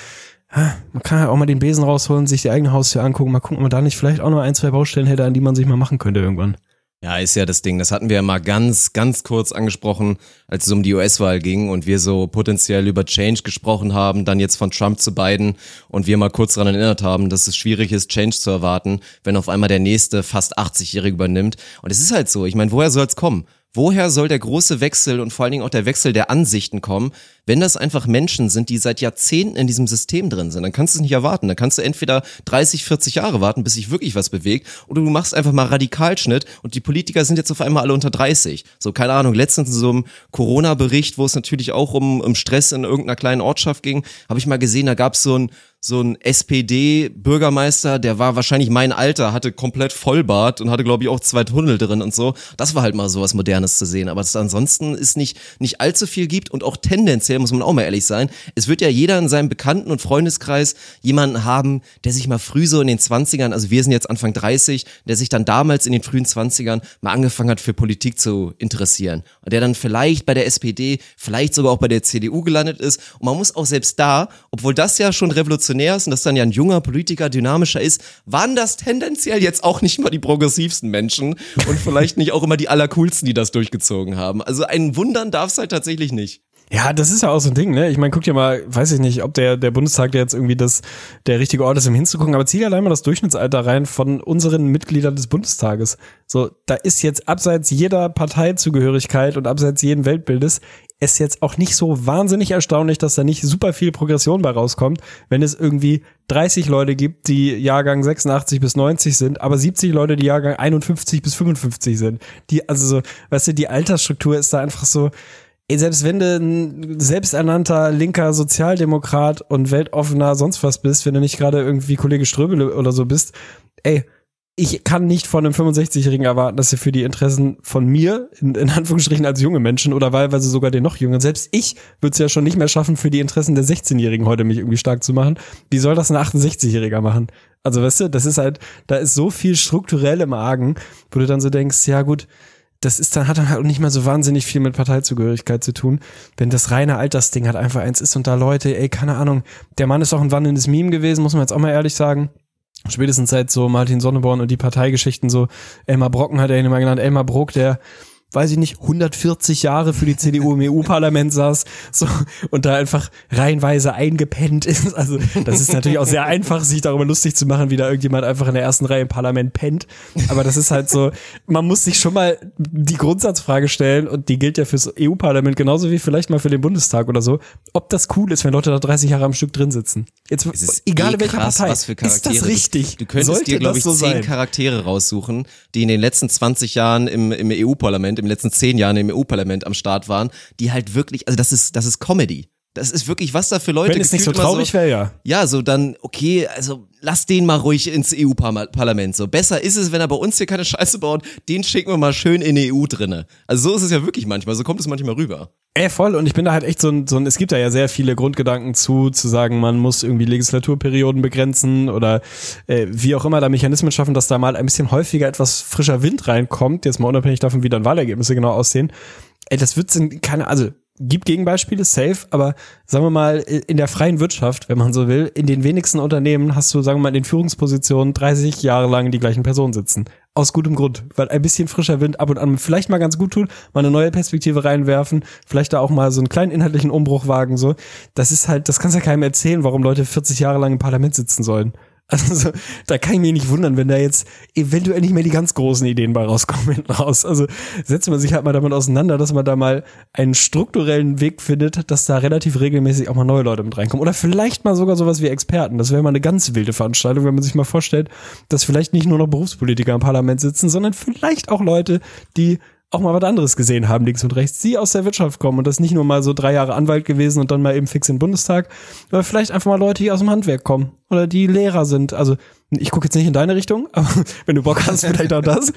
Man kann ja auch mal den Besen rausholen, sich die eigene Haustür angucken, mal gucken, ob man da nicht vielleicht auch noch ein, zwei Baustellen hätte, an die man sich mal machen könnte irgendwann. Ja, ist ja das Ding. Das hatten wir ja mal ganz, ganz kurz angesprochen, als es um die US-Wahl ging und wir so potenziell über Change gesprochen haben, dann jetzt von Trump zu Biden und wir mal kurz daran erinnert haben, dass es schwierig ist, Change zu erwarten, wenn auf einmal der nächste fast 80-Jährige übernimmt. Und es ist halt so. Ich meine, woher soll es kommen? Woher soll der große Wechsel und vor allen Dingen auch der Wechsel der Ansichten kommen, wenn das einfach Menschen sind, die seit Jahrzehnten in diesem System drin sind? Dann kannst du es nicht erwarten. Dann kannst du entweder 30, 40 Jahre warten, bis sich wirklich was bewegt, oder du machst einfach mal Radikalschnitt und die Politiker sind jetzt auf einmal alle unter 30. So, keine Ahnung, letztens in so einem Corona-Bericht, wo es natürlich auch um, um Stress in irgendeiner kleinen Ortschaft ging, habe ich mal gesehen, da gab es so ein so ein SPD-Bürgermeister, der war wahrscheinlich mein Alter, hatte komplett Vollbart und hatte, glaube ich, auch zwei Tunnel drin und so. Das war halt mal so was Modernes zu sehen. Aber dass es ansonsten ist nicht, nicht allzu viel gibt und auch tendenziell, muss man auch mal ehrlich sein, es wird ja jeder in seinem Bekannten- und Freundeskreis jemanden haben, der sich mal früh so in den 20ern, also wir sind jetzt Anfang 30, der sich dann damals in den frühen 20ern mal angefangen hat, für Politik zu interessieren. Und der dann vielleicht bei der SPD, vielleicht sogar auch bei der CDU gelandet ist. Und man muss auch selbst da, obwohl das ja schon revolutionär ist und dass dann ja ein junger Politiker dynamischer ist, waren das tendenziell jetzt auch nicht mal die progressivsten Menschen und vielleicht nicht auch immer die allercoolsten, die das durchgezogen haben. Also ein Wundern darf es halt tatsächlich nicht. Ja, das ist ja auch so ein Ding, ne? Ich meine, guck dir mal, weiß ich nicht, ob der, der Bundestag der jetzt irgendwie das, der richtige Ort ist, um hinzugucken, aber zieh allein mal das Durchschnittsalter rein von unseren Mitgliedern des Bundestages. So, da ist jetzt abseits jeder Parteizugehörigkeit und abseits jeden Weltbildes es jetzt auch nicht so wahnsinnig erstaunlich, dass da nicht super viel Progression bei rauskommt, wenn es irgendwie 30 Leute gibt, die Jahrgang 86 bis 90 sind, aber 70 Leute, die Jahrgang 51 bis 55 sind. Die, also so, weißt du, die Altersstruktur ist da einfach so, ey, selbst wenn du ein selbsternannter linker Sozialdemokrat und weltoffener sonst was bist, wenn du nicht gerade irgendwie Kollege Ströbele oder so bist, ey, ich kann nicht von einem 65-Jährigen erwarten, dass er für die Interessen von mir, in, in Anführungsstrichen als junge Menschen oder wahlweise sogar den noch jüngeren, selbst ich würde es ja schon nicht mehr schaffen, für die Interessen der 16-Jährigen heute mich irgendwie stark zu machen. Wie soll das ein 68-Jähriger machen? Also weißt du, das ist halt, da ist so viel strukturell im Argen, wo du dann so denkst, ja gut, das ist dann, hat dann halt nicht mal so wahnsinnig viel mit Parteizugehörigkeit zu tun, wenn das reine Altersding halt einfach eins ist und da Leute, ey, keine Ahnung, der Mann ist auch ein wandelndes Meme gewesen, muss man jetzt auch mal ehrlich sagen. Spätestens seit so Martin Sonneborn und die Parteigeschichten so Elmar Brocken hat er ihn immer genannt, Elmar Brock, der weiß ich nicht, 140 Jahre für die CDU im EU-Parlament saß so, und da einfach reihenweise eingepennt ist. Also das ist natürlich auch sehr einfach, sich darüber lustig zu machen, wie da irgendjemand einfach in der ersten Reihe im Parlament pennt. Aber das ist halt so, man muss sich schon mal die Grundsatzfrage stellen und die gilt ja fürs EU-Parlament genauso wie vielleicht mal für den Bundestag oder so, ob das cool ist, wenn Leute da 30 Jahre am Stück drin sitzen. Jetzt, egal eh welcher krass, Partei, was für Charaktere. ist das richtig? Du, du könntest Sollte dir, glaube ich, so zehn sein? Charaktere raussuchen, die in den letzten 20 Jahren im, im EU-Parlament, im letzten zehn Jahren im EU-Parlament am Start waren, die halt wirklich, also das ist, das ist Comedy. Das ist wirklich, was da für Leute Wenn es nicht so traurig wäre, ja. Ja, so dann, okay, also lass den mal ruhig ins EU-Parlament. So besser ist es, wenn er bei uns hier keine Scheiße baut, den schicken wir mal schön in die EU drinne. Also so ist es ja wirklich manchmal, so kommt es manchmal rüber. Ey, voll. Und ich bin da halt echt so ein, so ein, es gibt da ja sehr viele Grundgedanken zu, zu sagen, man muss irgendwie Legislaturperioden begrenzen oder äh, wie auch immer da Mechanismen schaffen, dass da mal ein bisschen häufiger etwas frischer Wind reinkommt, jetzt mal unabhängig davon, wie dann Wahlergebnisse genau aussehen. Ey, das wird in keine, also gibt Gegenbeispiele, safe, aber sagen wir mal, in der freien Wirtschaft, wenn man so will, in den wenigsten Unternehmen hast du, sagen wir mal, in den Führungspositionen 30 Jahre lang die gleichen Personen sitzen. Aus gutem Grund, weil ein bisschen frischer Wind ab und an vielleicht mal ganz gut tut, mal eine neue Perspektive reinwerfen, vielleicht da auch mal so einen kleinen inhaltlichen Umbruch wagen, so. Das ist halt, das kannst ja keinem erzählen, warum Leute 40 Jahre lang im Parlament sitzen sollen. Also da kann ich mich nicht wundern, wenn da jetzt eventuell nicht mehr die ganz großen Ideen bei rauskommen hinten raus. Also setzt man sich halt mal damit auseinander, dass man da mal einen strukturellen Weg findet, dass da relativ regelmäßig auch mal neue Leute mit reinkommen. Oder vielleicht mal sogar sowas wie Experten. Das wäre mal eine ganz wilde Veranstaltung, wenn man sich mal vorstellt, dass vielleicht nicht nur noch Berufspolitiker im Parlament sitzen, sondern vielleicht auch Leute, die auch mal was anderes gesehen haben, links und rechts, die aus der Wirtschaft kommen und das nicht nur mal so drei Jahre Anwalt gewesen und dann mal eben fix in den Bundestag, aber vielleicht einfach mal Leute, die aus dem Handwerk kommen oder die Lehrer sind. Also ich gucke jetzt nicht in deine Richtung, aber wenn du Bock hast, vielleicht auch das.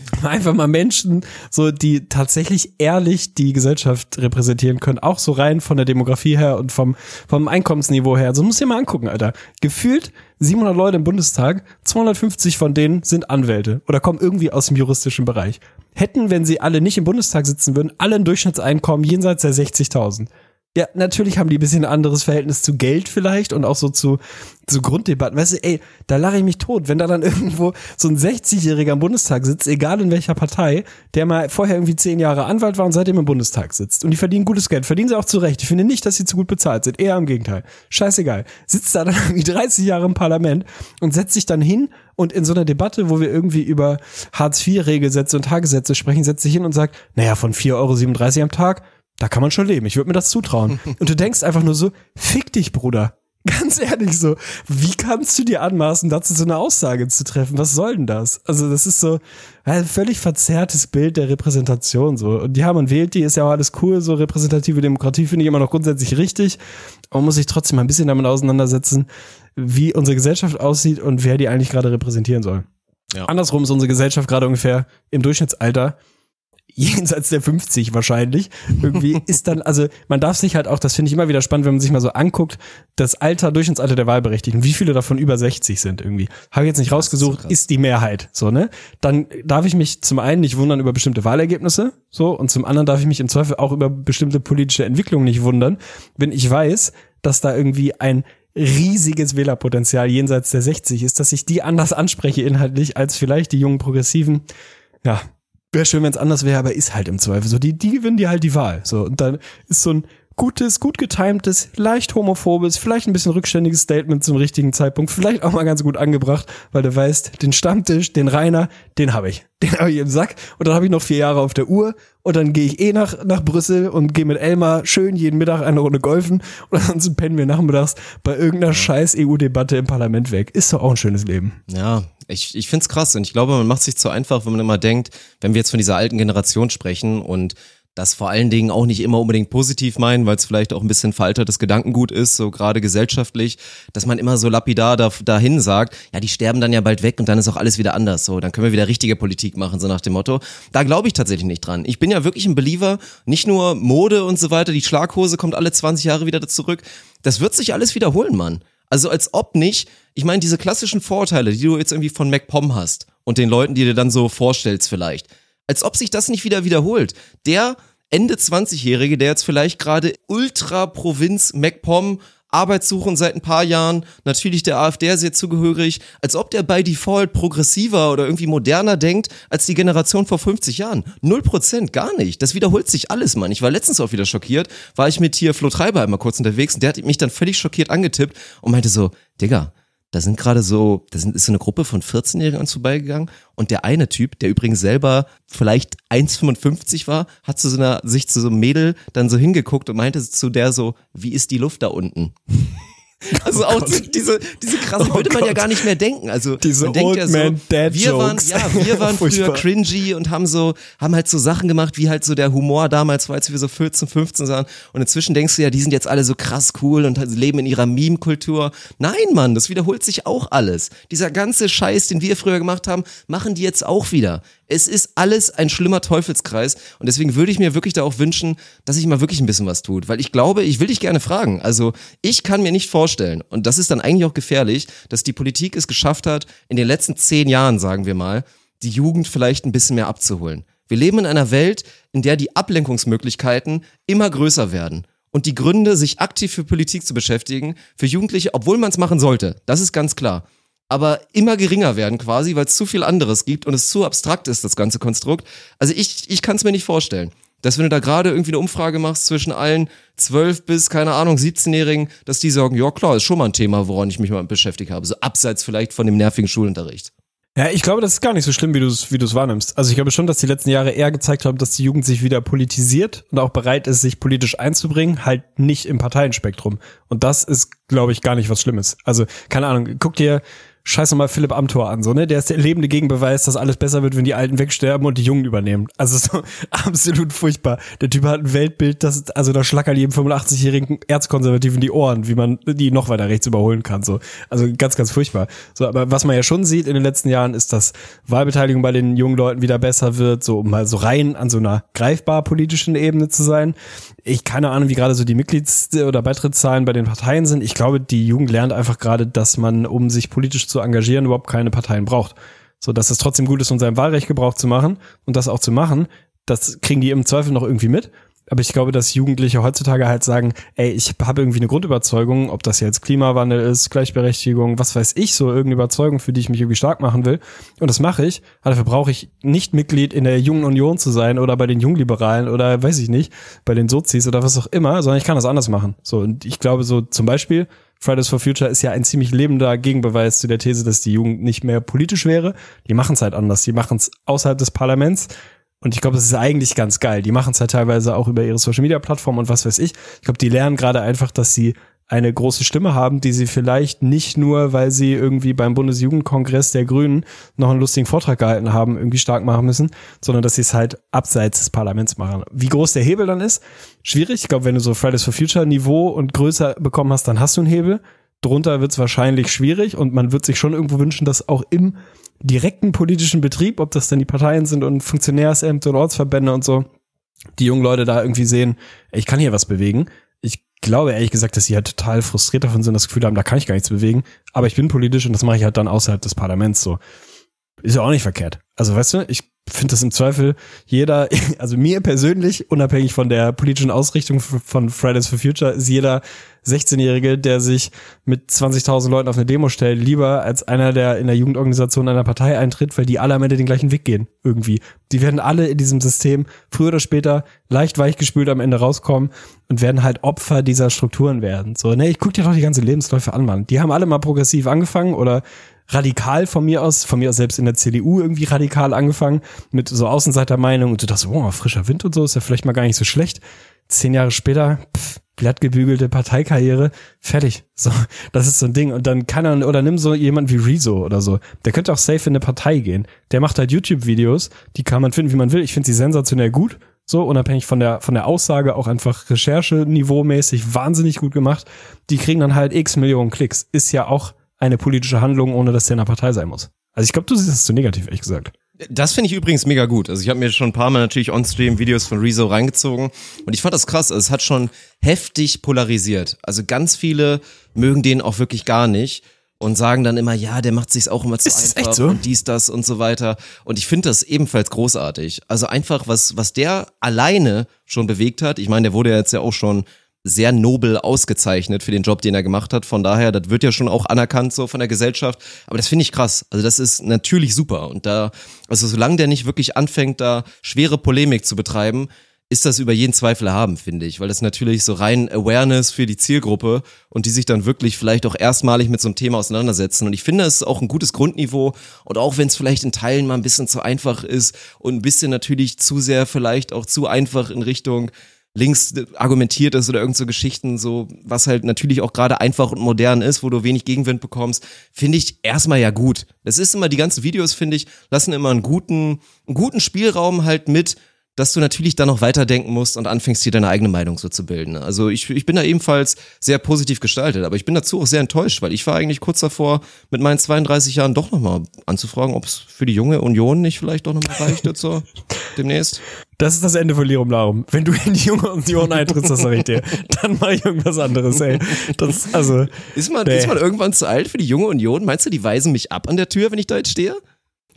Einfach mal Menschen, so die tatsächlich ehrlich die Gesellschaft repräsentieren können, auch so rein von der Demografie her und vom, vom Einkommensniveau her. So muss dir mal angucken, Alter. Gefühlt 700 Leute im Bundestag, 250 von denen sind Anwälte oder kommen irgendwie aus dem juristischen Bereich. Hätten, wenn sie alle nicht im Bundestag sitzen würden, alle ein Durchschnittseinkommen jenseits der 60.000. Ja, natürlich haben die ein bisschen anderes Verhältnis zu Geld vielleicht und auch so zu, zu Grunddebatten. Weißt du, ey, da lache ich mich tot, wenn da dann irgendwo so ein 60-Jähriger im Bundestag sitzt, egal in welcher Partei, der mal vorher irgendwie zehn Jahre Anwalt war und seitdem im Bundestag sitzt. Und die verdienen gutes Geld, verdienen sie auch zu Recht. Ich finde nicht, dass sie zu gut bezahlt sind, eher im Gegenteil. Scheißegal. Sitzt da dann irgendwie 30 Jahre im Parlament und setzt sich dann hin und in so einer Debatte, wo wir irgendwie über Hartz-IV-Regelsätze und Tagessätze sprechen, setzt sich hin und sagt, naja, von 4,37 Euro am Tag da kann man schon leben. Ich würde mir das zutrauen. Und du denkst einfach nur so, fick dich, Bruder. Ganz ehrlich so, wie kannst du dir anmaßen, dazu so eine Aussage zu treffen? Was soll denn das? Also das ist so ein völlig verzerrtes Bild der Repräsentation so. Und ja, man wählt die, ist ja auch alles cool, so repräsentative Demokratie finde ich immer noch grundsätzlich richtig. Aber man muss sich trotzdem mal ein bisschen damit auseinandersetzen, wie unsere Gesellschaft aussieht und wer die eigentlich gerade repräsentieren soll. Ja. Andersrum ist unsere Gesellschaft gerade ungefähr im Durchschnittsalter jenseits der 50 wahrscheinlich. Irgendwie ist dann, also man darf sich halt auch, das finde ich immer wieder spannend, wenn man sich mal so anguckt, das Alter, Durchschnittsalter der Wahlberechtigten, wie viele davon über 60 sind irgendwie. Habe ich jetzt nicht rausgesucht, ist, so ist, die Mehrheit, so, ne? Dann darf ich mich zum einen nicht wundern über bestimmte Wahlergebnisse, so, und zum anderen darf ich mich im Zweifel auch über bestimmte politische Entwicklungen nicht wundern, wenn ich weiß, dass da irgendwie ein riesiges Wählerpotenzial jenseits der 60 ist, dass ich die anders anspreche inhaltlich als vielleicht die jungen Progressiven. Ja, Wäre schön, wenn es anders wäre, aber ist halt im Zweifel so. Die, die gewinnen dir halt die Wahl. So, und dann ist so ein gutes, gut getimtes, leicht homophobes, vielleicht ein bisschen rückständiges Statement zum richtigen Zeitpunkt, vielleicht auch mal ganz gut angebracht, weil du weißt, den Stammtisch, den Rainer, den habe ich. Den habe ich im Sack und dann habe ich noch vier Jahre auf der Uhr und dann gehe ich eh nach, nach Brüssel und gehe mit Elmar schön jeden Mittag eine Runde golfen und ansonsten pennen wir nachmittags bei irgendeiner scheiß EU-Debatte im Parlament weg. Ist doch auch ein schönes Leben. Ja, ich, ich finde es krass und ich glaube, man macht sich zu einfach, wenn man immer denkt, wenn wir jetzt von dieser alten Generation sprechen und das vor allen Dingen auch nicht immer unbedingt positiv meinen, weil es vielleicht auch ein bisschen veraltertes Gedankengut ist, so gerade gesellschaftlich, dass man immer so lapidar da, dahin sagt, ja, die sterben dann ja bald weg und dann ist auch alles wieder anders, so, dann können wir wieder richtige Politik machen, so nach dem Motto. Da glaube ich tatsächlich nicht dran. Ich bin ja wirklich ein Believer, nicht nur Mode und so weiter, die Schlaghose kommt alle 20 Jahre wieder zurück. Das wird sich alles wiederholen, Mann. Also als ob nicht, ich meine, diese klassischen Vorteile, die du jetzt irgendwie von MacPom hast und den Leuten, die dir dann so vorstellst vielleicht, als ob sich das nicht wieder wiederholt. Der Ende 20-Jährige, der jetzt vielleicht gerade Ultra-Provinz MacPom Arbeitssuchen seit ein paar Jahren, natürlich der AfD sehr zugehörig, als ob der bei Default progressiver oder irgendwie moderner denkt als die Generation vor 50 Jahren. Null Prozent, gar nicht. Das wiederholt sich alles, Mann. Ich war letztens auch wieder schockiert, war ich mit hier Flo Treiber einmal kurz unterwegs und der hat mich dann völlig schockiert angetippt und meinte so, Digga, da sind gerade so, da sind, ist so eine Gruppe von 14-Jährigen uns vorbeigegangen und der eine Typ, der übrigens selber vielleicht 1,55 war, hat zu so einer, sich zu so einem Mädel dann so hingeguckt und meinte zu der so, wie ist die Luft da unten? Also auch oh diese, diese krasse, oh würde man Gott. ja gar nicht mehr denken. Also diese man denkt ja so, wir waren, ja, wir waren früher cringy und haben so, haben halt so Sachen gemacht, wie halt so der Humor damals war, als wir so 14, 15 waren. Und inzwischen denkst du ja, die sind jetzt alle so krass cool und leben in ihrer Meme-Kultur. Nein, Mann, das wiederholt sich auch alles. Dieser ganze Scheiß, den wir früher gemacht haben, machen die jetzt auch wieder. Es ist alles ein schlimmer Teufelskreis und deswegen würde ich mir wirklich da auch wünschen, dass sich mal wirklich ein bisschen was tut, weil ich glaube, ich will dich gerne fragen. Also ich kann mir nicht vorstellen und das ist dann eigentlich auch gefährlich, dass die Politik es geschafft hat, in den letzten zehn Jahren, sagen wir mal, die Jugend vielleicht ein bisschen mehr abzuholen. Wir leben in einer Welt, in der die Ablenkungsmöglichkeiten immer größer werden. Und die Gründe, sich aktiv für Politik zu beschäftigen, für Jugendliche, obwohl man es machen sollte, das ist ganz klar aber immer geringer werden quasi, weil es zu viel anderes gibt und es zu abstrakt ist, das ganze Konstrukt. Also ich, ich kann es mir nicht vorstellen. Dass wenn du da gerade irgendwie eine Umfrage machst zwischen allen 12 bis, keine Ahnung, 17-Jährigen, dass die sagen, ja klar, ist schon mal ein Thema, woran ich mich mal beschäftigt habe. So abseits vielleicht von dem nervigen Schulunterricht. Ja, ich glaube, das ist gar nicht so schlimm, wie du es wie wahrnimmst. Also ich glaube schon, dass die letzten Jahre eher gezeigt haben, dass die Jugend sich wieder politisiert und auch bereit ist, sich politisch einzubringen, halt nicht im Parteienspektrum. Und das ist, glaube ich, gar nicht was Schlimmes. Also, keine Ahnung, guck dir scheiß mal Philipp Amthor an, so, ne? Der ist der lebende Gegenbeweis, dass alles besser wird, wenn die Alten wegsterben und die Jungen übernehmen. Also so absolut furchtbar. Der Typ hat ein Weltbild, das, also da schlackern jedem 85-jährigen Erzkonservativen die Ohren, wie man die noch weiter rechts überholen kann, so. Also ganz, ganz furchtbar. So, aber was man ja schon sieht in den letzten Jahren, ist, dass Wahlbeteiligung bei den jungen Leuten wieder besser wird, so um mal so rein an so einer greifbar politischen Ebene zu sein. Ich keine Ahnung, wie gerade so die Mitglieds- oder Beitrittszahlen bei den Parteien sind. Ich glaube, die Jugend lernt einfach gerade, dass man, um sich politisch zu engagieren, überhaupt keine Parteien braucht. So, dass es trotzdem gut ist, um sein Wahlrecht Gebrauch zu machen und das auch zu machen, das kriegen die im Zweifel noch irgendwie mit. Aber ich glaube, dass Jugendliche heutzutage halt sagen, ey, ich habe irgendwie eine Grundüberzeugung, ob das jetzt Klimawandel ist, Gleichberechtigung, was weiß ich, so irgendeine Überzeugung, für die ich mich irgendwie stark machen will. Und das mache ich. Aber dafür brauche ich nicht Mitglied in der Jungen Union zu sein oder bei den Jungliberalen oder weiß ich nicht, bei den Sozis oder was auch immer, sondern ich kann das anders machen. So, und ich glaube so zum Beispiel, Fridays for Future ist ja ein ziemlich lebender Gegenbeweis zu der These, dass die Jugend nicht mehr politisch wäre. Die machen es halt anders. Die machen es außerhalb des Parlaments. Und ich glaube, das ist eigentlich ganz geil. Die machen es halt teilweise auch über ihre Social Media Plattform und was weiß ich. Ich glaube, die lernen gerade einfach, dass sie eine große Stimme haben, die sie vielleicht nicht nur, weil sie irgendwie beim Bundesjugendkongress der Grünen noch einen lustigen Vortrag gehalten haben, irgendwie stark machen müssen, sondern dass sie es halt abseits des Parlaments machen. Wie groß der Hebel dann ist, schwierig. Ich glaube, wenn du so Fridays for Future Niveau und größer bekommen hast, dann hast du einen Hebel. Drunter wird es wahrscheinlich schwierig und man wird sich schon irgendwo wünschen, dass auch im direkten politischen Betrieb, ob das dann die Parteien sind und Funktionärsämter und Ortsverbände und so, die jungen Leute da irgendwie sehen, ich kann hier was bewegen. Ich glaube ehrlich gesagt, dass sie halt total frustriert davon sind, das Gefühl haben, da kann ich gar nichts bewegen. Aber ich bin politisch und das mache ich halt dann außerhalb des Parlaments so. Ist ja auch nicht verkehrt. Also weißt du, ich finde das im Zweifel jeder, also mir persönlich, unabhängig von der politischen Ausrichtung von Fridays for Future, ist jeder 16-Jährige, der sich mit 20.000 Leuten auf eine Demo stellt, lieber als einer, der in der Jugendorganisation einer Partei eintritt, weil die alle am Ende den gleichen Weg gehen, irgendwie. Die werden alle in diesem System früher oder später leicht weichgespült am Ende rauskommen und werden halt Opfer dieser Strukturen werden. So, ne, ich guck dir doch die ganze Lebensläufe an, Mann. Die haben alle mal progressiv angefangen oder radikal von mir aus, von mir aus selbst in der CDU irgendwie radikal angefangen, mit so Außenseitermeinung und du dachtest, oh, frischer Wind und so, ist ja vielleicht mal gar nicht so schlecht. Zehn Jahre später, pff, glattgebügelte Parteikarriere, fertig. So, das ist so ein Ding. Und dann kann er, oder nimm so jemand wie Rezo oder so. Der könnte auch safe in eine Partei gehen. Der macht halt YouTube-Videos, die kann man finden, wie man will. Ich finde sie sensationell gut. So, unabhängig von der, von der Aussage, auch einfach Recherche-niveaumäßig wahnsinnig gut gemacht. Die kriegen dann halt x Millionen Klicks. Ist ja auch eine politische Handlung, ohne dass der in einer Partei sein muss. Also ich glaube, du siehst das zu negativ, ehrlich gesagt. Das finde ich übrigens mega gut. Also ich habe mir schon ein paar Mal natürlich on-stream Videos von Rezo reingezogen und ich fand das krass. Also es hat schon heftig polarisiert. Also ganz viele mögen den auch wirklich gar nicht und sagen dann immer, ja, der macht sich's auch immer zu Ist das einfach echt so? und dies, das und so weiter. Und ich finde das ebenfalls großartig. Also einfach, was, was der alleine schon bewegt hat. Ich meine, der wurde ja jetzt ja auch schon sehr nobel ausgezeichnet für den Job, den er gemacht hat. Von daher, das wird ja schon auch anerkannt so von der Gesellschaft. Aber das finde ich krass. Also das ist natürlich super. Und da, also solange der nicht wirklich anfängt, da schwere Polemik zu betreiben, ist das über jeden Zweifel erhaben, finde ich, weil das natürlich so rein Awareness für die Zielgruppe und die sich dann wirklich vielleicht auch erstmalig mit so einem Thema auseinandersetzen. Und ich finde, es ist auch ein gutes Grundniveau und auch wenn es vielleicht in Teilen mal ein bisschen zu einfach ist und ein bisschen natürlich zu sehr vielleicht auch zu einfach in Richtung links argumentiert ist oder irgend so Geschichten, so was halt natürlich auch gerade einfach und modern ist, wo du wenig Gegenwind bekommst, finde ich erstmal ja gut. Das ist immer, die ganzen Videos, finde ich, lassen immer einen guten, einen guten Spielraum halt mit, dass du natürlich dann noch weiterdenken musst und anfängst, dir deine eigene Meinung so zu bilden. Also ich, ich bin da ebenfalls sehr positiv gestaltet, aber ich bin dazu auch sehr enttäuscht, weil ich war eigentlich kurz davor, mit meinen 32 Jahren doch nochmal anzufragen, ob es für die junge Union nicht vielleicht doch nochmal reicht jetzt so demnächst. Das ist das Ende von Lirum Larum. Wenn du in die junge Union eintrittst, das sag ich dir, dann mache ich irgendwas anderes, ey. Das, also, Ist man, Nee. ist man irgendwann zu alt für die junge Union? Meinst du, die weisen mich ab an der Tür, wenn ich da jetzt stehe?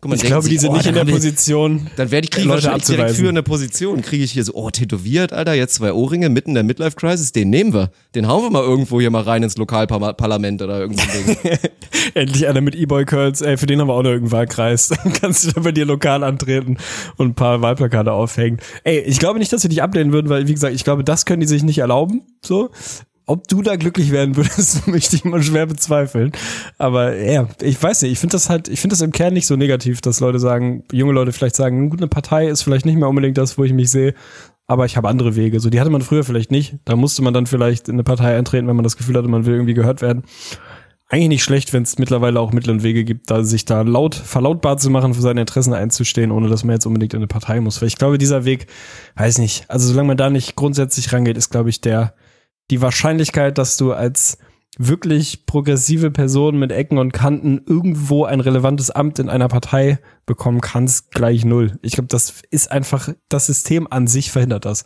Guck mal, ich glaube, die sind oh, nicht in der Position, Dann werde ich kriege ich Leute wahrscheinlich direkt eine Position. Kriege ich hier so, oh, tätowiert, Alter, jetzt zwei Ohrringe mitten in der Midlife-Crisis, den nehmen wir. Den hauen wir mal irgendwo hier mal rein ins Lokalparlament oder irgend so ein Ding. endlich einer mit E-Boy-Curls, ey, für den haben wir auch noch irgendeinen Wahlkreis. Dann kannst du da bei dir lokal antreten und ein paar Wahlplakate aufhängen. Ey, ich glaube nicht, dass wir dich ablehnen würden, weil, wie gesagt, ich glaube, das können die sich nicht erlauben, so. Ob du da glücklich werden würdest, möchte ich mal schwer bezweifeln. Aber ja, ich weiß nicht, ich finde das halt, ich finde das im Kern nicht so negativ, dass Leute sagen, junge Leute vielleicht sagen, gut, eine Partei ist vielleicht nicht mehr unbedingt das, wo ich mich sehe, aber ich habe andere Wege. So, die hatte man früher vielleicht nicht. Da musste man dann vielleicht in eine Partei eintreten, wenn man das Gefühl hatte, man will irgendwie gehört werden. Eigentlich nicht schlecht, wenn es mittlerweile auch Mittel und Wege gibt, da sich da laut verlautbar zu machen, für seine Interessen einzustehen, ohne dass man jetzt unbedingt in eine Partei muss. Weil ich glaube, dieser Weg, weiß nicht, also solange man da nicht grundsätzlich rangeht, ist, glaube ich, der die Wahrscheinlichkeit, dass du als wirklich progressive Person mit Ecken und Kanten irgendwo ein relevantes Amt in einer Partei bekommen kannst, gleich null. Ich glaube, das ist einfach, das System an sich verhindert das.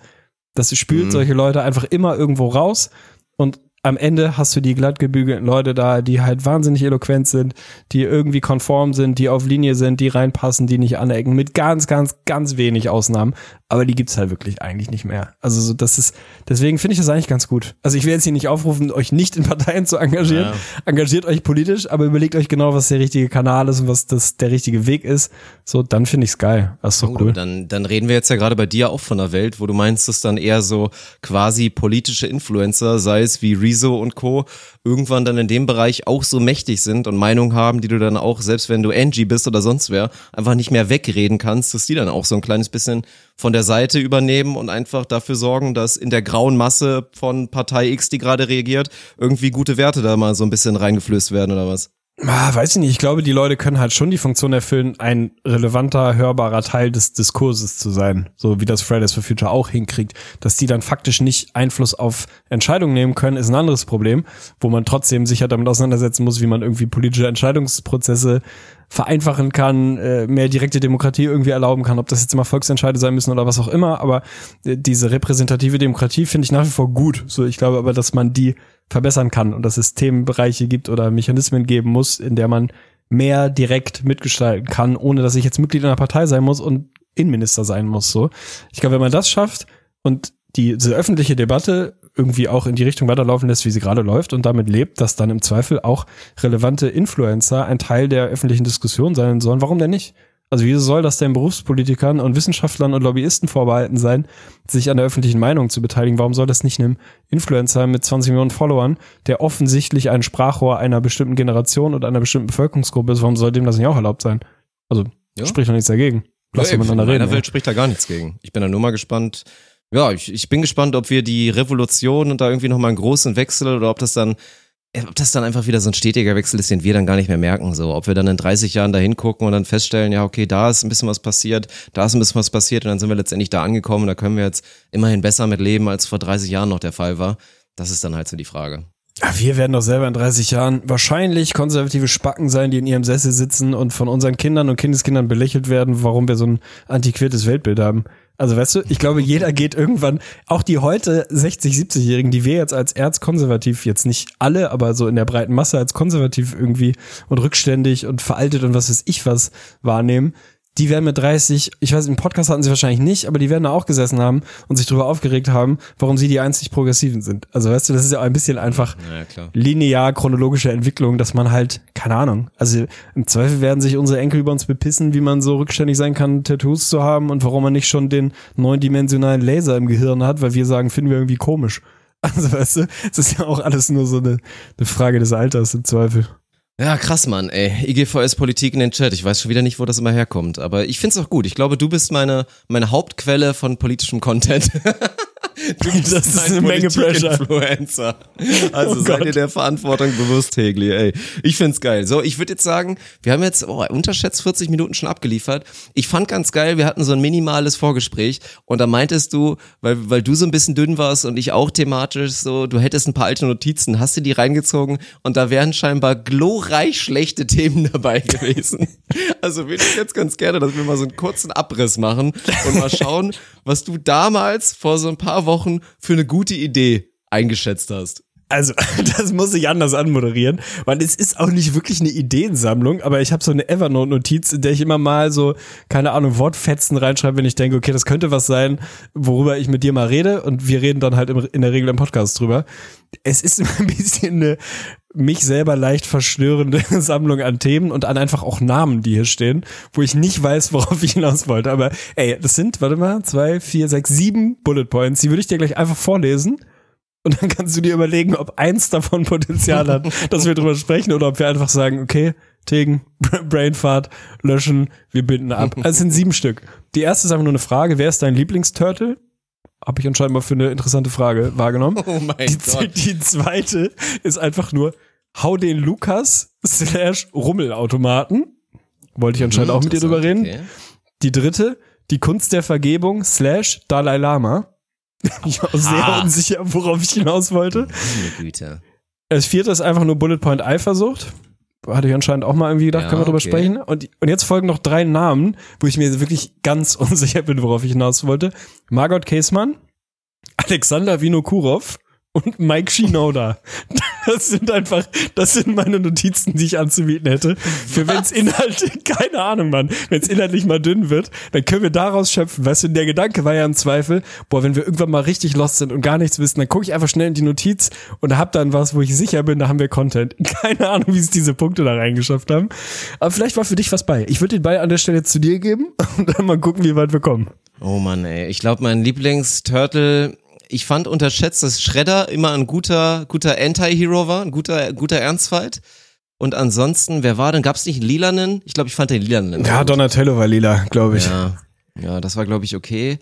Das spült Mhm. solche Leute einfach immer irgendwo raus und am Ende hast du die glattgebügelten Leute da, die halt wahnsinnig eloquent sind, die irgendwie konform sind, die auf Linie sind, die reinpassen, die nicht anecken, mit ganz, ganz, ganz wenig Ausnahmen. Aber die gibt's halt wirklich eigentlich nicht mehr. Also so, das ist, deswegen finde ich das eigentlich ganz gut. Also ich will jetzt hier nicht aufrufen, euch nicht in Parteien zu engagieren. Ja. Engagiert euch politisch, aber überlegt euch genau, was der richtige Kanal ist und was das der richtige Weg ist. So, dann finde ich's geil. Das ist doch Oh, cool. Dann, dann reden wir jetzt ja gerade bei dir auch von einer Welt, wo du meinst, dass dann eher so quasi politische Influencer, sei es wie Rezo und Co., irgendwann dann in dem Bereich auch so mächtig sind und Meinungen haben, die du dann auch, selbst wenn du Angie bist oder sonst wer, einfach nicht mehr wegreden kannst, dass die dann auch so ein kleines bisschen von der Seite übernehmen und einfach dafür sorgen, dass in der grauen Masse von Partei X, die gerade reagiert, irgendwie gute Werte da mal so ein bisschen reingeflößt werden oder was? Ah, weiß ich nicht. Ich glaube, die Leute können halt schon die Funktion erfüllen, ein relevanter, hörbarer Teil des Diskurses zu sein. So wie das Fridays for Future auch hinkriegt. Dass die dann faktisch nicht Einfluss auf Entscheidungen nehmen können, ist ein anderes Problem, wo man trotzdem sich halt damit auseinandersetzen muss, wie man irgendwie politische Entscheidungsprozesse vereinfachen kann, äh, mehr direkte Demokratie irgendwie erlauben kann, ob das jetzt immer Volksentscheide sein müssen oder was auch immer, aber äh, diese repräsentative Demokratie finde ich nach wie vor gut. So, ich glaube aber, dass man die verbessern kann und dass es Themenbereiche gibt oder Mechanismen geben muss, in der man mehr direkt mitgestalten kann, ohne dass ich jetzt Mitglied einer Partei sein muss und Innenminister sein muss. So, ich glaube, wenn man das schafft und diese öffentliche Debatte irgendwie auch in die Richtung weiterlaufen lässt, wie sie gerade läuft und damit lebt, dass dann im Zweifel auch relevante Influencer ein Teil der öffentlichen Diskussion sein sollen. Warum denn nicht? Also wieso soll das denn Berufspolitikern und Wissenschaftlern und Lobbyisten vorbehalten sein, sich an der öffentlichen Meinung zu beteiligen? Warum soll das nicht einem Influencer mit 20 Millionen Followern, der offensichtlich ein Sprachrohr einer bestimmten Generation oder einer bestimmten Bevölkerungsgruppe ist, warum soll dem das nicht auch erlaubt sein? Also Ja. spricht doch nichts dagegen. Lass Ja, doch in miteinander meiner reden. Welt spricht da gar nichts gegen. Ich bin da nur mal gespannt. Ja, ich, ich bin gespannt, ob wir die Revolution und da irgendwie nochmal einen großen Wechsel oder ob das dann, äh, ob das dann einfach wieder so ein stetiger Wechsel ist, den wir dann gar nicht mehr merken. So, ob wir dann in 30 Jahren da hingucken und dann feststellen, ja, okay, da ist ein bisschen was passiert, da ist ein bisschen was passiert und dann sind wir letztendlich da angekommen. Da können wir jetzt immerhin besser mit leben, als vor 30 Jahren noch der Fall war. Das ist dann halt so die Frage. Wir werden doch selber in 30 Jahren wahrscheinlich konservative Spacken sein, die in ihrem Sessel sitzen und von unseren Kindern und Kindeskindern belächelt werden, warum wir so ein antiquiertes Weltbild haben. Also weißt du, ich glaube, jeder geht irgendwann, auch die heute 60, 70-Jährigen, die wir jetzt als erzkonservativ, jetzt nicht alle, aber so in der breiten Masse als konservativ irgendwie und rückständig und veraltet und was weiß ich was wahrnehmen, die werden mit 30, ich weiß, im Podcast hatten sie wahrscheinlich nicht, aber die werden da auch gesessen haben und sich darüber aufgeregt haben, warum sie die einzig Progressiven sind. Also weißt du, das ist ja auch ein bisschen einfach Ja, linear chronologische Entwicklung, dass man halt, keine Ahnung, also im Zweifel werden sich unsere Enkel über uns bepissen, wie man so rückständig sein kann, Tattoos zu haben und warum man nicht schon den neundimensionalen Laser im Gehirn hat, weil wir sagen, finden wir irgendwie komisch. Also weißt du, es ist ja auch alles nur so eine, eine Frage des Alters im Zweifel. Ja, krass, Mann, ey. IGVS Politik in den Chat. Ich weiß schon wieder nicht, wo das immer herkommt. Aber ich find's auch gut. Ich glaube, du bist meine, meine Hauptquelle von politischem Content. Du bist Das ist ein eine Menge Pressure. Influencer. Also Oh sei Gott. dir der Verantwortung bewusst, Hegli, ey. Ich find's geil. So, ich würde jetzt sagen, wir haben jetzt oh, unterschätzt 40 Minuten schon abgeliefert. Ich fand ganz geil, wir hatten so ein minimales Vorgespräch und da meintest du, weil, weil du so ein bisschen dünn warst und ich auch thematisch so, du hättest ein paar alte Notizen, hast du die reingezogen und da wären scheinbar glorreich schlechte Themen dabei gewesen. Also würde ich jetzt ganz gerne, dass wir mal so einen kurzen Abriss machen und mal schauen, was du damals vor so ein paar Wochen für eine gute Idee eingeschätzt hast. Also, das muss ich anders anmoderieren, weil es ist auch nicht wirklich eine Ideensammlung, aber ich habe so eine Evernote-Notiz, in der ich immer mal so, keine Ahnung, Wortfetzen reinschreibe, wenn ich denke, okay, das könnte was sein, worüber ich mit dir mal rede und wir reden dann halt in der Regel im Podcast drüber. Es ist ein bisschen eine mich selber leicht verstörende Sammlung an Themen und an einfach auch Namen, die hier stehen, wo ich nicht weiß, worauf ich hinaus wollte. Aber ey, das sind, warte mal, zwei, vier, sechs, sieben Bullet Points, die würde ich dir gleich einfach vorlesen. Und dann kannst du dir überlegen, ob eins davon Potenzial hat, dass wir drüber sprechen oder ob wir einfach sagen, okay, Tegen, Brainfart, löschen, wir binden ab. Also es sind sieben Stück. Die erste ist einfach nur eine Frage, wer ist dein Lieblingsturtle? Habe ich anscheinend mal für eine interessante Frage wahrgenommen. Oh mein Die, Gott. die zweite ist einfach nur, hau den Lukas slash Rummelautomaten. Wollte ich anscheinend auch mit dir drüber reden. Okay. Die dritte, die Kunst der Vergebung slash Dalai Lama. Ich war sehr Ah. unsicher, worauf ich hinaus wollte. Meine Güte. Das vierte ist einfach nur Bullet Point Eifersucht. Hatte ich anscheinend auch mal irgendwie gedacht, Ja, können wir drüber okay. sprechen. Und, und jetzt folgen noch drei Namen, wo ich mir wirklich ganz unsicher bin, worauf ich hinaus wollte. Margot Käßmann, Alexander Vinokurov und Mike Shinoda. Das sind einfach, das sind meine Notizen, die ich anzubieten hätte. Für wenn's Inhalt, keine Ahnung, Mann, wenn's inhaltlich mal dünn wird, dann können wir daraus schöpfen. Weißt du, der Gedanke war ja im Zweifel, boah, wenn wir irgendwann mal richtig lost sind und gar nichts wissen, dann gucke ich einfach schnell in die Notiz und hab dann was, wo ich sicher bin, da haben wir Content. Keine Ahnung, wie es diese Punkte da reingeschafft haben. Aber vielleicht war für dich was bei. Ich würde den Ball an der Stelle zu dir geben und dann mal gucken, wie weit wir kommen. Oh Mann, ey. Ich glaube, mein Lieblingsturtle, ich fand unterschätzt, dass Shredder immer ein guter, guter Anti-Hero war, ein guter, guter Ernstfight. Und ansonsten, wer war denn? Gab's nicht einen lilanen? Ich glaube, ich fand den lilanen. Ja, Donatello war lila, glaube ich. Ja, ja, das war, glaube ich, okay.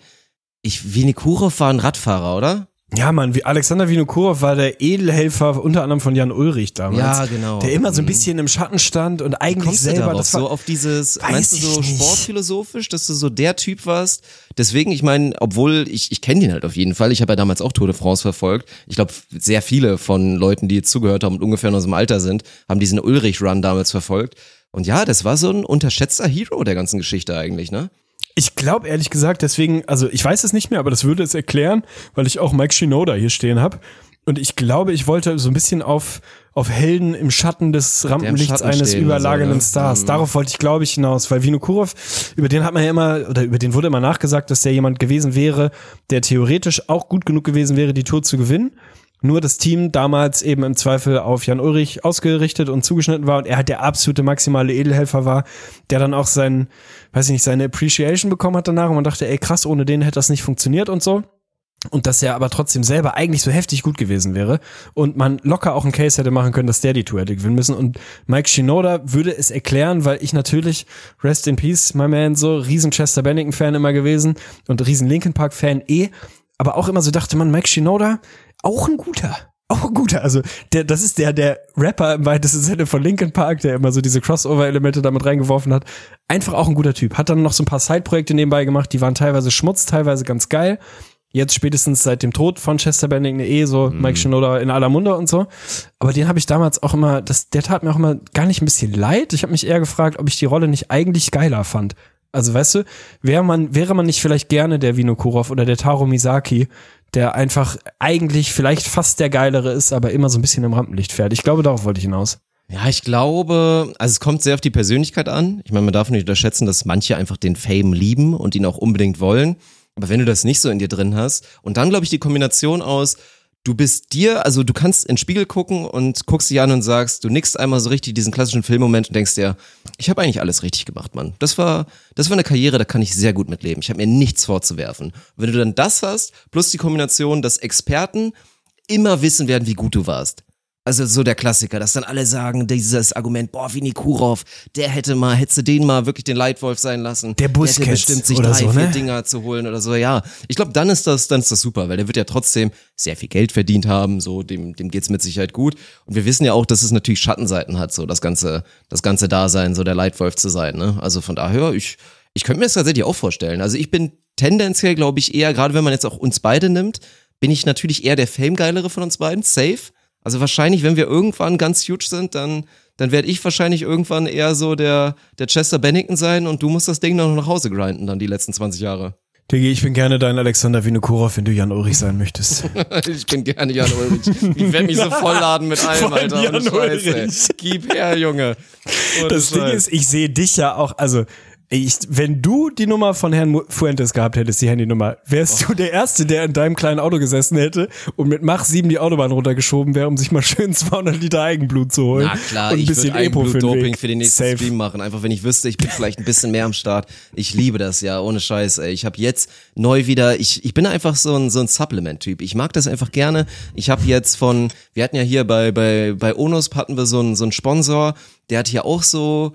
Ich, Vinikurov war ein Radfahrer, oder? Ja, Mann, wie Alexander Vinokurov war der Edelhelfer unter anderem von Jan Ulrich damals. Ja, genau. Der immer so ein Mhm. bisschen im Schatten stand und eigentlich selber darauf, das war, so auf dieses, meinst du so nicht. sportphilosophisch, dass du so der Typ warst? Deswegen, ich meine, obwohl ich, ich kenne den halt auf jeden Fall. Ich habe ja damals auch Tour de France verfolgt. Ich glaube, sehr viele von Leuten, die jetzt zugehört haben und ungefähr in unserem Alter sind, haben diesen Ulrich-Run damals verfolgt. Und ja, das war so ein unterschätzter Hero der ganzen Geschichte eigentlich, ne? Ich glaube ehrlich gesagt, deswegen, also ich weiß es nicht mehr, aber das würde es erklären, weil ich auch Mike Shinoda hier stehen habe. Und ich glaube, ich wollte so ein bisschen auf, auf Helden im Schatten des Rampenlichts Schatten eines überlagernden so, ne? Stars. Darauf wollte ich, glaube ich, hinaus, weil Vinokurov, über den hat man ja immer, oder über den wurde immer nachgesagt, dass der jemand gewesen wäre, der theoretisch auch gut genug gewesen wäre, die Tour zu gewinnen. Nur das Team damals eben im Zweifel auf Jan Ulrich ausgerichtet und zugeschnitten war und er halt der absolute maximale Edelhelfer war, der dann auch sein, weiß ich nicht, seine Appreciation bekommen hat danach und man dachte, ey krass, ohne den hätte das nicht funktioniert und so. Und dass er aber trotzdem selber eigentlich so heftig gut gewesen wäre und man locker auch einen Case hätte machen können, dass der die Tour hätte gewinnen müssen. Und Mike Shinoda würde es erklären, weil ich natürlich, rest in peace, my man, so riesen Chester Bennington-Fan immer gewesen und riesen Linkin Park-Fan eh, aber auch immer so dachte man, Mike Shinoda, auch ein guter. Auch ein guter. Also, der, das ist der, der Rapper im weitesten Sinne von Linkin Park, der immer so diese Crossover-Elemente damit reingeworfen hat. Einfach auch ein guter Typ. Hat dann noch so ein paar Side-Projekte nebenbei gemacht, die waren teilweise Schmutz, teilweise ganz geil. Jetzt spätestens seit dem Tod von Chester Bennington eh so Mike Shinoda in aller Munde und so. Aber den habe ich damals auch immer, das, der tat mir auch immer gar nicht ein bisschen leid. Ich habe mich eher gefragt, ob ich die Rolle nicht eigentlich geiler fand. Also weißt du, wäre man, wäre man nicht vielleicht gerne der Vinokurov oder der Taro Misaki, der einfach eigentlich vielleicht fast der geilere ist, aber immer so ein bisschen im Rampenlicht fährt. Ich glaube, darauf wollte ich hinaus. Ja, ich glaube, also es kommt sehr auf die Persönlichkeit an. Ich meine, man darf nicht unterschätzen, dass manche einfach den Fame lieben und ihn auch unbedingt wollen. Aber wenn du das nicht so in dir drin hast und dann glaube ich die Kombination aus, du bist dir, also du kannst in den Spiegel gucken und guckst dich an und sagst, du nickst einmal so richtig diesen klassischen Filmmoment und denkst dir, ich habe eigentlich alles richtig gemacht, Mann. Das war, das war eine Karriere, da kann ich sehr gut mitleben. Ich habe mir nichts vorzuwerfen. Wenn du dann das hast, plus die Kombination, dass Experten immer wissen werden, wie gut du warst. Also so der Klassiker, dass dann alle sagen, dieses Argument, boah, Vini Kurov, der hätte mal, hättest du den mal wirklich den Leitwolf sein lassen. Der hätte Busquets bestimmt sich drei, so, vier ne? Dinger zu holen oder so, ja. Ich glaube, dann ist das, dann ist das super, weil der wird ja trotzdem sehr viel Geld verdient haben, so, dem, dem geht's mit Sicherheit gut. Und wir wissen ja auch, dass es natürlich Schattenseiten hat, so das ganze, das ganze Dasein, so der Leitwolf zu sein, ne. Also von daher, ich, ich könnte mir das tatsächlich auch vorstellen. Also ich bin tendenziell, glaube ich, eher, gerade wenn man jetzt auch uns beide nimmt, bin ich natürlich eher der Famegeilere von uns beiden, safe. Also wahrscheinlich, wenn wir irgendwann ganz huge sind, dann, dann werde ich wahrscheinlich irgendwann eher so der, der Chester Bennington sein und du musst das Ding noch nach Hause grinden, dann die letzten 20 Jahre. Digi, ich bin gerne dein Alexander Vinokurov, wenn du Jan Ulrich sein möchtest. ich bin gerne Jan Ulrich. Ich werde mich so vollladen mit allem, Alter. Jan Ohne Scheiß, ey. Ulrich. Gib her, Junge. Ohne Das Ding Scheiß. ist, ich sehe dich ja auch, also ich, wenn du die Nummer von Herrn Fuentes gehabt hättest, die Handynummer, wärst Oh. du der Erste, der in deinem kleinen Auto gesessen hätte und mit Mach 7 die Autobahn runtergeschoben wäre, um sich mal schön 200 Liter Eigenblut zu holen. Na klar, und ein ich bisschen würde Epo für für den nächsten Safe. Stream machen. Einfach wenn ich wüsste, ich bin vielleicht ein bisschen mehr am Start. Ich liebe das ja, ohne Scheiß. Ey. Ich habe jetzt neu wieder, ich, ich bin einfach so ein, so ein Supplement-Typ. Ich mag das einfach gerne. Ich habe jetzt von, wir hatten ja hier bei, bei, bei Onus hatten wir so einen, so einen Sponsor, der hat hier auch so,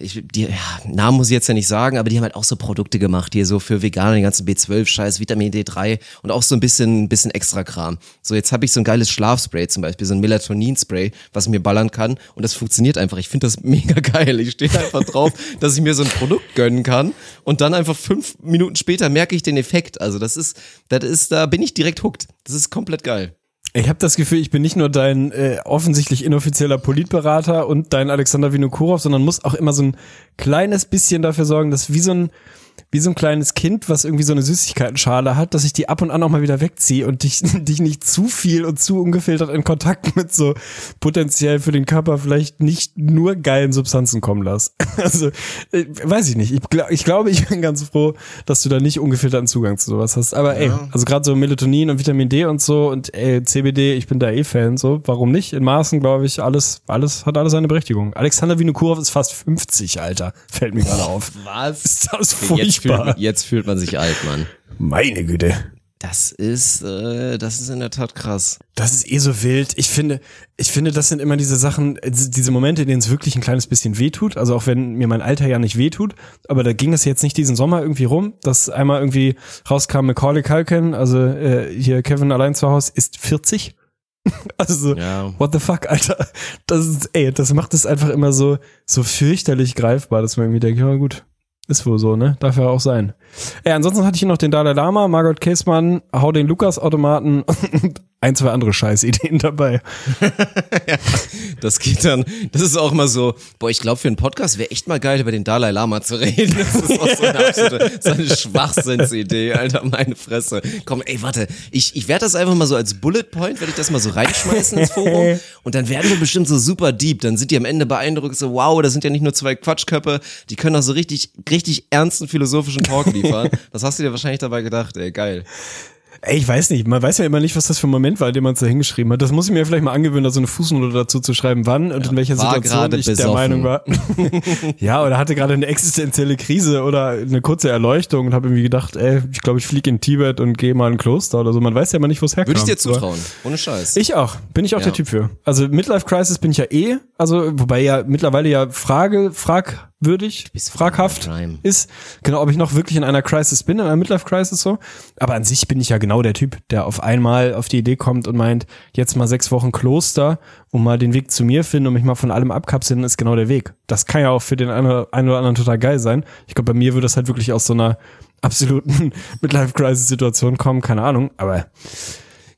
ich, die, ja, Namen muss ich jetzt ja nicht sagen, aber die haben halt auch so Produkte gemacht, hier so für Veganer, den ganzen B12-Scheiß, Vitamin D3 und auch so ein bisschen, bisschen extra Kram. So, jetzt habe ich so ein geiles Schlafspray zum Beispiel, so ein Melatonin-Spray, was mir ballern kann und das funktioniert einfach. Ich finde das mega geil. Ich stehe einfach drauf, dass ich mir so ein Produkt gönnen kann und dann einfach fünf Minuten später merke ich den Effekt. Also das ist, das ist, da bin ich direkt hooked. Das ist komplett geil. Ich habe das Gefühl, ich bin nicht nur dein äh, offensichtlich inoffizieller Politberater und dein Alexander Vinokurov, sondern muss auch immer so ein kleines bisschen dafür sorgen, dass wie so ein wie so ein kleines Kind, was irgendwie so eine Süßigkeitenschale hat, dass ich die ab und an auch mal wieder wegziehe und dich, dich nicht zu viel und zu ungefiltert in Kontakt mit so potenziell für den Körper vielleicht nicht nur geilen Substanzen kommen lass. Also, äh, weiß ich nicht. Ich, ich glaube, ich bin ganz froh, dass du da nicht ungefilterten Zugang zu sowas hast. Aber ey, also gerade so Melatonin und Vitamin D und so und ey, CBD, ich bin da eh Fan, so. Warum nicht? In Maßen, glaube ich, alles, alles, hat alles seine Berechtigung. Alexander Vinokurov ist fast 50, Alter. Fällt mir gerade auf. Was? Ist das Okay, jetzt, fühlt, jetzt fühlt man sich alt, Mann. Meine Güte. Das ist, äh, das ist in der Tat krass. Das ist eh so wild. Ich finde, ich finde, das sind immer diese Sachen, äh, diese Momente, in denen es wirklich ein kleines bisschen wehtut. Also auch wenn mir mein Alter ja nicht wehtut. Aber da ging das jetzt nicht diesen Sommer irgendwie rum, dass einmal irgendwie rauskam Macaulay Culkin, also äh, hier Kevin allein zu Hause, ist 40. Also, Ja. what the fuck, Alter. Das ist, ey, das macht es einfach immer so, so fürchterlich greifbar, dass man irgendwie denkt, ja gut, ist wohl so, ne? Darf ja auch sein. Ja, ansonsten hatte ich hier noch den Dalai Lama, Margot Käßmann, Hau den Lukas-Automaten und ein, zwei andere Scheißideen dabei. Das geht dann, das ist auch immer so, boah, ich glaube, für einen Podcast wäre echt mal geil, über den Dalai Lama zu reden. Das ist auch so eine absolute, so eine Schwachsinnsidee, Alter, meine Fresse. Komm, ey, warte, ich, ich werde das einfach mal so als Bullet Point, werde ich das mal so reinschmeißen ins Forum und dann werden wir bestimmt so super deep. Dann sind die am Ende beeindruckt, so, wow, das sind ja nicht nur zwei Quatschköpfe, die können auch so richtig, richtig ernsten philosophischen Talk liefern. Das hast du dir wahrscheinlich dabei gedacht, ey, geil. Ey, ich weiß nicht, man weiß ja immer nicht, was das für ein Moment war, dem man es da hingeschrieben hat. Das muss ich mir vielleicht mal angewöhnen, da so eine Fußnote dazu zu schreiben, wann und in welcher Situation ich der besoffen. Meinung war. ja, oder hatte gerade eine existenzielle Krise oder eine kurze Erleuchtung und habe irgendwie gedacht, ey, ich glaube, ich fliege in Tibet und gehe mal in ein Kloster oder so. Man weiß ja immer nicht, wo es herkommt. Würde ich dir zutrauen, ohne Scheiß. Ich auch. Bin ich auch Ja. der Typ für. Also Midlife Crisis bin ich ja eh. Also, wobei ja mittlerweile ja Frage, fragwürdig, fraghaft ist. Genau, ob ich noch wirklich in einer Crisis bin, in einer Midlife Crisis so. Aber an sich bin ich ja genau der Typ, der auf einmal auf die Idee kommt und meint, jetzt mal sechs Wochen Kloster und mal den Weg zu mir finden und mich mal von allem abkapseln, ist genau der Weg. Das kann ja auch für den einen oder einen oder anderen total geil sein. Ich glaube, bei mir würde das halt wirklich aus so einer absoluten Midlife Crisis Situation kommen, keine Ahnung, aber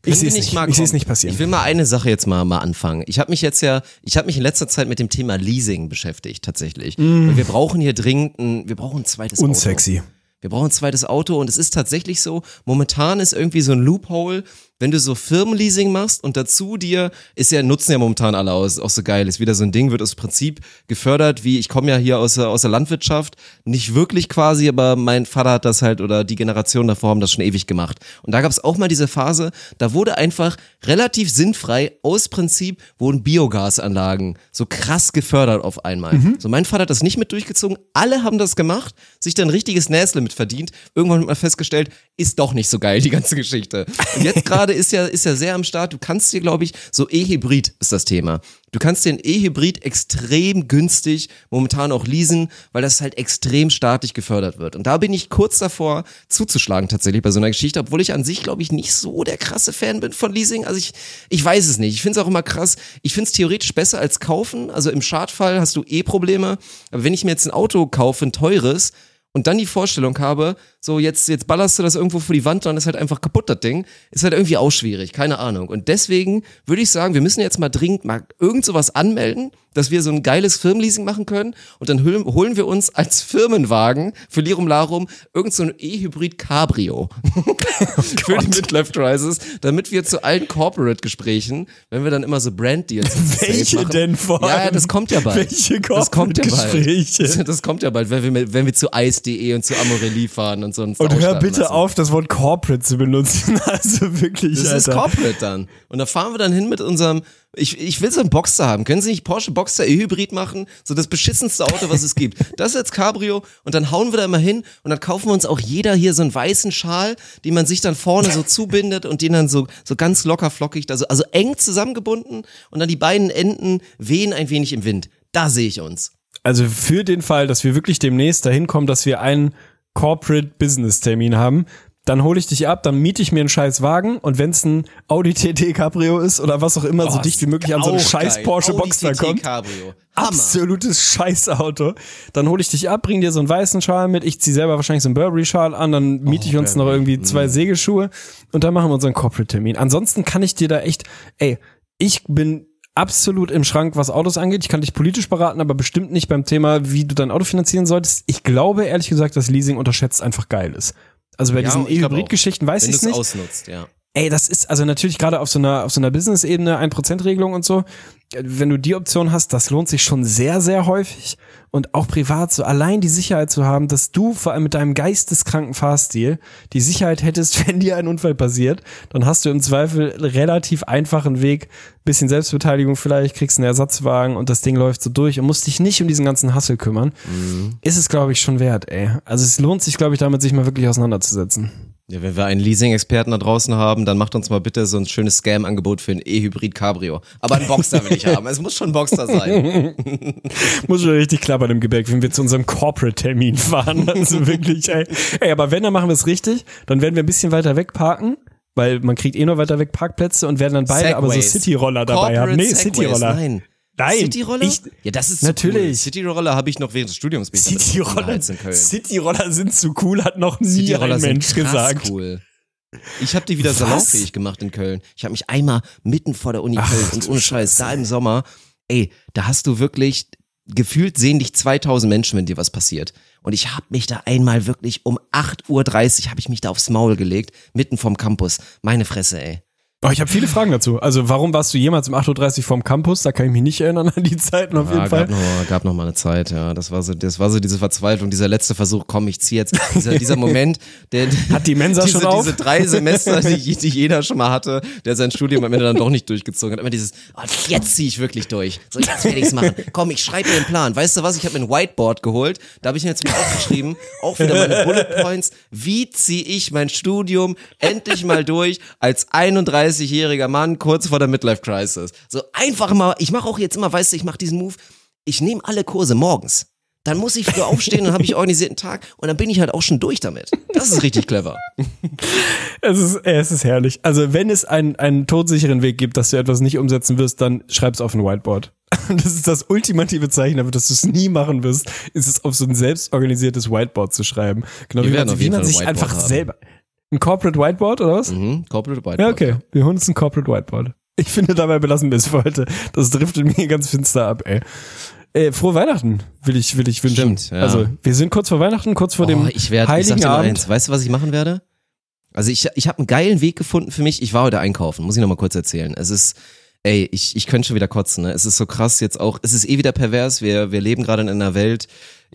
ich sehe es nicht, mal ich nicht passieren. Ich will mal eine Sache jetzt mal, mal anfangen. Ich habe mich jetzt ja, ich habe mich in letzter Zeit mit dem Thema Leasing beschäftigt, tatsächlich. Und wir brauchen hier dringend ein, wir brauchen ein zweites Auto. Mm. Unsexy. Wir brauchen ein zweites Auto und es ist tatsächlich so, momentan ist irgendwie so ein Loophole, wenn du so Firmenleasing machst und dazu dir, ist ja, nutzen ja momentan alle aus, auch so geil, ist wieder so ein Ding, wird aus Prinzip gefördert, wie ich komme ja hier aus der, aus der Landwirtschaft, nicht wirklich quasi, aber mein Vater hat das halt oder die Generation davor haben das schon ewig gemacht. Und da gab es auch mal diese Phase, da wurde einfach relativ sinnfrei aus Prinzip wurden Biogasanlagen so krass gefördert auf einmal. So mein Vater hat das nicht mit durchgezogen, alle haben das gemacht, sich dann ein richtiges Näsle mit verdient. Irgendwann hat man festgestellt, ist doch nicht so geil, die ganze Geschichte. Und jetzt gerade ist ja, ist ja sehr am Start. Du kannst dir, glaube ich, so E-Hybrid ist das Thema. Du kannst den E-Hybrid extrem günstig momentan auch leasen, weil das halt extrem staatlich gefördert wird. Und da bin ich kurz davor zuzuschlagen tatsächlich bei so einer Geschichte, obwohl ich an sich, glaube ich, nicht so der krasse Fan bin von Leasing. Also ich, ich weiß es nicht. Ich finde es auch immer krass. Ich finde es theoretisch besser als kaufen. Also im Schadfall hast du eh Probleme. Aber wenn ich mir jetzt ein Auto kaufe, ein teures, und dann die Vorstellung habe, so jetzt, jetzt ballerst du das irgendwo vor die Wand, dann ist halt einfach kaputt, das Ding, ist halt irgendwie auch schwierig, keine Ahnung. Und deswegen würde ich sagen, wir müssen jetzt mal dringend mal irgend sowas anmelden, dass wir so ein geiles Firmenleasing machen können und dann holen, wir uns als Firmenwagen für Lirum Larum irgend so ein E-Hybrid Cabrio für die Midlife Crisis, damit wir zu allen Corporate-Gesprächen, wenn wir dann immer so Brand-Deals Welche machen- denn vor Ja, ja, das kommt ja bald. Welche das kommt ja bald. Corporate-Gespräche? Das kommt ja bald, wenn wir, wenn wir zu Ice.de und zu Amorelie fahren und so einen Und hör bitte lassen. auf, das Wort Corporate zu benutzen. Also wirklich, Das ist Alter. Corporate dann. Und da fahren wir dann hin mit unserem, ich, ich will so einen Boxster haben. Können Sie nicht Porsche Boxster E-Hybrid machen? So das beschissenste Auto, was es gibt. Das ist jetzt Cabrio und dann hauen wir da immer hin und dann kaufen wir uns auch jeder hier so einen weißen Schal, den man sich dann vorne so zubindet und den dann so, so ganz locker flockig, also, also eng zusammengebunden und dann die beiden Enden wehen ein wenig im Wind. Da sehe ich uns. Also für den Fall, dass wir wirklich demnächst dahin kommen, dass wir einen Corporate Business Termin haben, dann hole ich dich ab, dann miete ich mir einen scheiß Wagen und wenn es ein Audi TT Cabrio ist oder was auch immer, so Oh, dicht wie möglich an so einen scheiß geil. Porsche Audi Boxster TT kommt. Cabrio. Hammer. Absolutes Scheißauto. Dann hole ich dich ab, bring dir so einen weißen Schal mit. Ich zieh selber wahrscheinlich so einen Burberry-Schal an, dann miete ich uns noch irgendwie zwei Segelschuhe und dann machen wir unseren Corporate-Termin. Ansonsten kann ich dir da echt, ey, ich bin absolut im Schrank, was Autos angeht. Ich kann dich politisch beraten, aber bestimmt nicht beim Thema, wie du dein Auto finanzieren solltest. Ich glaube, ehrlich gesagt, dass Leasing unterschätzt einfach geil ist. Also bei Ja, diesen. E-Hybrid-Geschichten weiß ich du es nicht. ausnutzt, ja. Ey, das ist also natürlich gerade auf so einer auf so einer Business-Ebene 1%-Regelung und so. Wenn du die Option hast, das lohnt sich schon sehr, sehr häufig. Und auch privat so allein die Sicherheit zu haben, dass du vor allem mit deinem geisteskranken Fahrstil die Sicherheit hättest, wenn dir ein Unfall passiert, dann hast du im Zweifel relativ einfachen Weg, bisschen Selbstbeteiligung vielleicht, kriegst einen Ersatzwagen und das Ding läuft so durch und musst dich nicht um diesen ganzen Hassel kümmern. Ist es, glaube ich, schon wert, ey. Also es lohnt sich, glaube ich, damit sich mal wirklich auseinanderzusetzen. Ja, wenn wir einen Leasing-Experten da draußen haben, dann macht uns mal bitte so ein schönes Scam-Angebot für ein E-Hybrid Cabrio. Aber ein Boxster will ich haben. Es muss schon ein Boxster sein. Muss schon richtig klappern im Gebäck, wenn wir zu unserem Corporate-Termin fahren. Also wirklich, ey. ey, aber wenn, dann machen wir es richtig. Dann werden wir ein bisschen weiter weg parken, weil man kriegt eh nur weiter weg Parkplätze und werden dann beide aber so Segways. City-Roller dabei Corporate haben. Nee, Segways, City-Roller. Nein. Nein, City-Roller? ich- ja, das ist so Natürlich. Cool. City-Roller habe ich noch während des Studiums City-Roller. City-Roller sind zu cool, hat noch nie ein Mensch gesagt. cool. Ich habe die wieder Was? salonfähig gemacht in Köln. Ich habe mich einmal mitten vor der Uni Ach, Köln und ohne Scheiß, da im Sommer, ey, da hast du wirklich, gefühlt sehen dich 2000 Menschen, wenn dir was passiert. Und ich habe mich da einmal wirklich um 8.30 Uhr habe ich mich da aufs Maul gelegt, mitten vom Campus. Meine Fresse, ey. Oh, ich habe viele Fragen dazu. Also warum warst du jemals um 8.30 Uhr vorm Campus? Da kann ich mich nicht erinnern an die Zeiten auf jeden Ja, Fall. gab noch, mal, gab noch mal eine Zeit, ja. Das war so, das war so diese Verzweiflung, dieser letzte Versuch, komm, ich zieh jetzt. Dieser, dieser Moment, der Hat die Mensa diese, schon auf? diese drei Semester, die, die jeder schon mal hatte, der sein Studium am Ende dann doch nicht durchgezogen hat. Immer dieses, oh, jetzt zieh ich wirklich durch. So, jetzt werde ich's machen. Komm, ich schreibe mir einen Plan. Weißt du was? Ich habe mir ein Whiteboard geholt. Da habe ich mir jetzt mal aufgeschrieben, auch wieder meine Bullet Points. Wie ziehe ich mein Studium endlich mal durch als 31-jähriger Mann kurz vor der Midlife Crisis? So einfach mal, ich mache auch jetzt immer, weißt du, ich mache diesen Move. Ich nehme alle Kurse morgens. Dann muss ich früh aufstehen, dann habe ich organisierten Tag und dann bin ich halt auch schon durch damit. Das ist richtig clever. Es ist, es ist herrlich. Also wenn es einen, einen todsicheren Weg gibt, dass du etwas nicht umsetzen wirst, dann schreib's auf ein Whiteboard. Das ist das ultimative Zeichen dafür, dass du es nie machen wirst, ist es auf so ein selbstorganisiertes Whiteboard zu schreiben. Genau Wir wie man, wie man sich einfach haben. selber. Ein Corporate Whiteboard oder was? Mhm, Corporate Whiteboard. Ja, okay. Wir holen uns ein Corporate Whiteboard. Ich finde, dabei belassen wir es für heute. Das driftet mir ganz finster ab, ey. Äh, frohe Weihnachten will ich, will ich wünschen. Stimmt, ja. Also, wir sind kurz vor Weihnachten, kurz vor dem oh, ich werde, ich sag Heiligen mal Abend. eins, weißt du, was ich machen werde? Also ich, ich habe einen geilen Weg gefunden für mich. Ich war heute einkaufen, muss ich noch mal kurz erzählen. Es ist, ey, ich, ich könnte schon wieder kotzen. Ne? Es ist so krass jetzt auch. Es ist eh wieder pervers. Wir, wir leben gerade in einer Welt.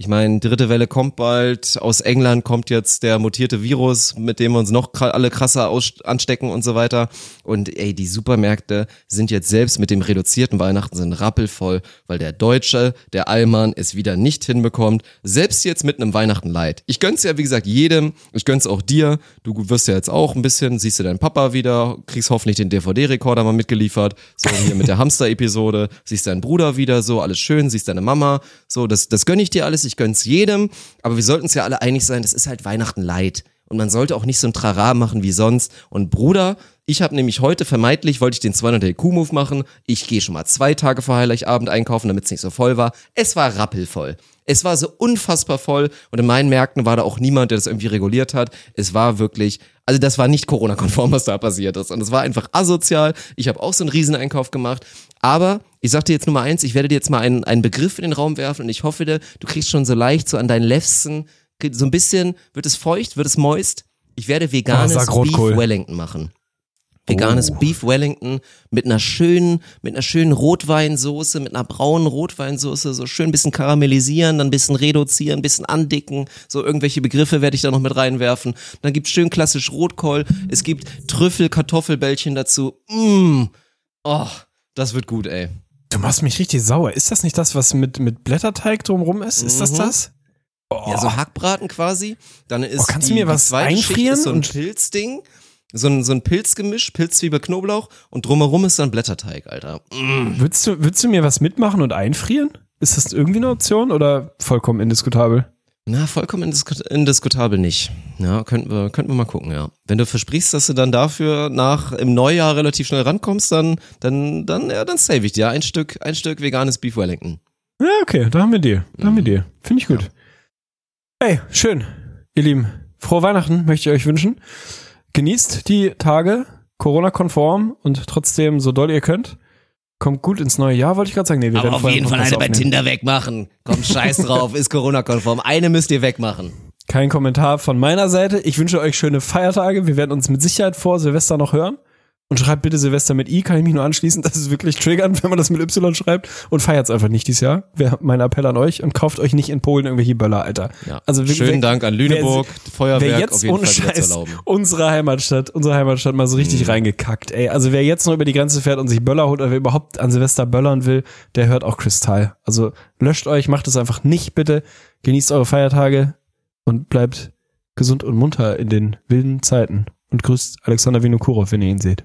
Ich meine, dritte Welle kommt bald. Aus England kommt jetzt der mutierte Virus, mit dem wir uns noch alle krasser anstecken und so weiter. Und ey, die Supermärkte sind jetzt selbst mit dem reduzierten Weihnachten sind rappelvoll, weil der Deutsche, der Allmann, es wieder nicht hinbekommt. Selbst jetzt mit einem Weihnachten leid. Ich gönn's ja, wie gesagt, jedem. Ich gönn's auch dir. Du wirst ja jetzt auch ein bisschen, siehst du deinen Papa wieder, kriegst hoffentlich den DVD-Rekorder mal mitgeliefert. So hier mit der Hamster-Episode. Siehst deinen Bruder wieder, so alles schön. Siehst deine Mama. So, das, das gönn ich dir alles. Ich gönn's jedem. Aber wir sollten uns ja alle einig sein, das ist halt Weihnachten leid. Und man sollte auch nicht so ein Trara machen wie sonst. Und Bruder, ich habe nämlich heute vermeintlich, wollte ich den 200 IQ-Move machen. Ich gehe schon mal zwei Tage vor Heiligabend einkaufen, damit es nicht so voll war. Es war rappelvoll. Es war so unfassbar voll und in meinen Märkten war da auch niemand, der das irgendwie reguliert hat. Es war wirklich, also das war nicht Corona-konform, was da passiert ist. Und es war einfach asozial. Ich habe auch so einen Rieseneinkauf gemacht. Aber ich sag dir jetzt Nummer eins, ich werde dir jetzt mal einen, einen Begriff in den Raum werfen und ich hoffe, dir, du kriegst schon so leicht so an deinen Lefsen, so ein bisschen, wird es feucht, wird es moist. Ich werde veganes Ah, Beef. Wellington machen. Veganes Oh. Beef Wellington mit einer schönen, mit einer schönen Rotweinsoße, mit einer braunen Rotweinsoße, so schön ein bisschen karamellisieren, dann ein bisschen reduzieren, ein bisschen andicken, so irgendwelche Begriffe werde ich da noch mit reinwerfen. Dann gibt's schön klassisch Rotkohl, es gibt Trüffel, Kartoffelbällchen dazu. Mmh. Oh, das wird gut, ey. Du machst mich richtig sauer. Ist das nicht das, was mit, mit Blätterteig drumrum ist? Ist das Mhm. das? Ja, so Hackbraten quasi. Dann ist Oh, kannst du die, mir was Schicht einfrieren ist so ein und- Pilzding. So ein, so ein Pilzgemisch, Pilz, Zwiebel, Knoblauch und drumherum ist dann Blätterteig, Alter. Würdest du, würdest du mir was mitmachen und einfrieren? Ist das irgendwie eine Option oder vollkommen indiskutabel? Na, vollkommen indiskut indiskutabel nicht. Ja, könnten wir, könnten wir mal gucken, ja. Wenn du versprichst, dass du dann dafür nach im Neujahr relativ schnell rankommst, dann, dann, dann, ja, dann save ich dir ein Stück, ein Stück veganes Beef Wellington. Ja, okay, da haben wir die. Da haben wir die. Finde ich gut. Hey, schön. Ihr Lieben, frohe Weihnachten möchte ich euch wünschen. Genießt die Tage, Corona-konform und trotzdem so doll ihr könnt. Kommt gut ins neue Jahr, wollte ich gerade sagen. Nee, wir Aber werden auf jeden Fall eine Podcast bei aufnehmen. Tinder wegmachen. Komm, scheiß drauf, ist Corona-konform. Eine müsst ihr wegmachen. Kein Kommentar von meiner Seite. Ich wünsche euch schöne Feiertage. Wir werden uns mit Sicherheit vor Silvester noch hören. Und schreibt bitte Silvester mit I, kann ich mich nur anschließen. Das ist wirklich triggernd, wenn man das mit Y schreibt. Und feiert's einfach nicht dieses Jahr. Wäre mein Appell an euch. Und kauft euch nicht in Polen irgendwelche Böller, Alter. Ja. Also wirklich, Schönen Dank an Lüneburg, wer, Feuerwerk wer jetzt auf jeden ohne Fall Scheiß erlauben. Mhm. unsere Heimatstadt, unsere Heimatstadt mal so richtig reingekackt, ey. Also wer jetzt noch über die Grenze fährt und sich Böller holt oder wer überhaupt an Silvester böllern will, der hört auch Kristall. Also löscht euch, macht es einfach nicht, bitte. Genießt eure Feiertage und bleibt gesund und munter in den wilden Zeiten. Und grüßt Alexander Vinokurov, wenn ihr ihn seht.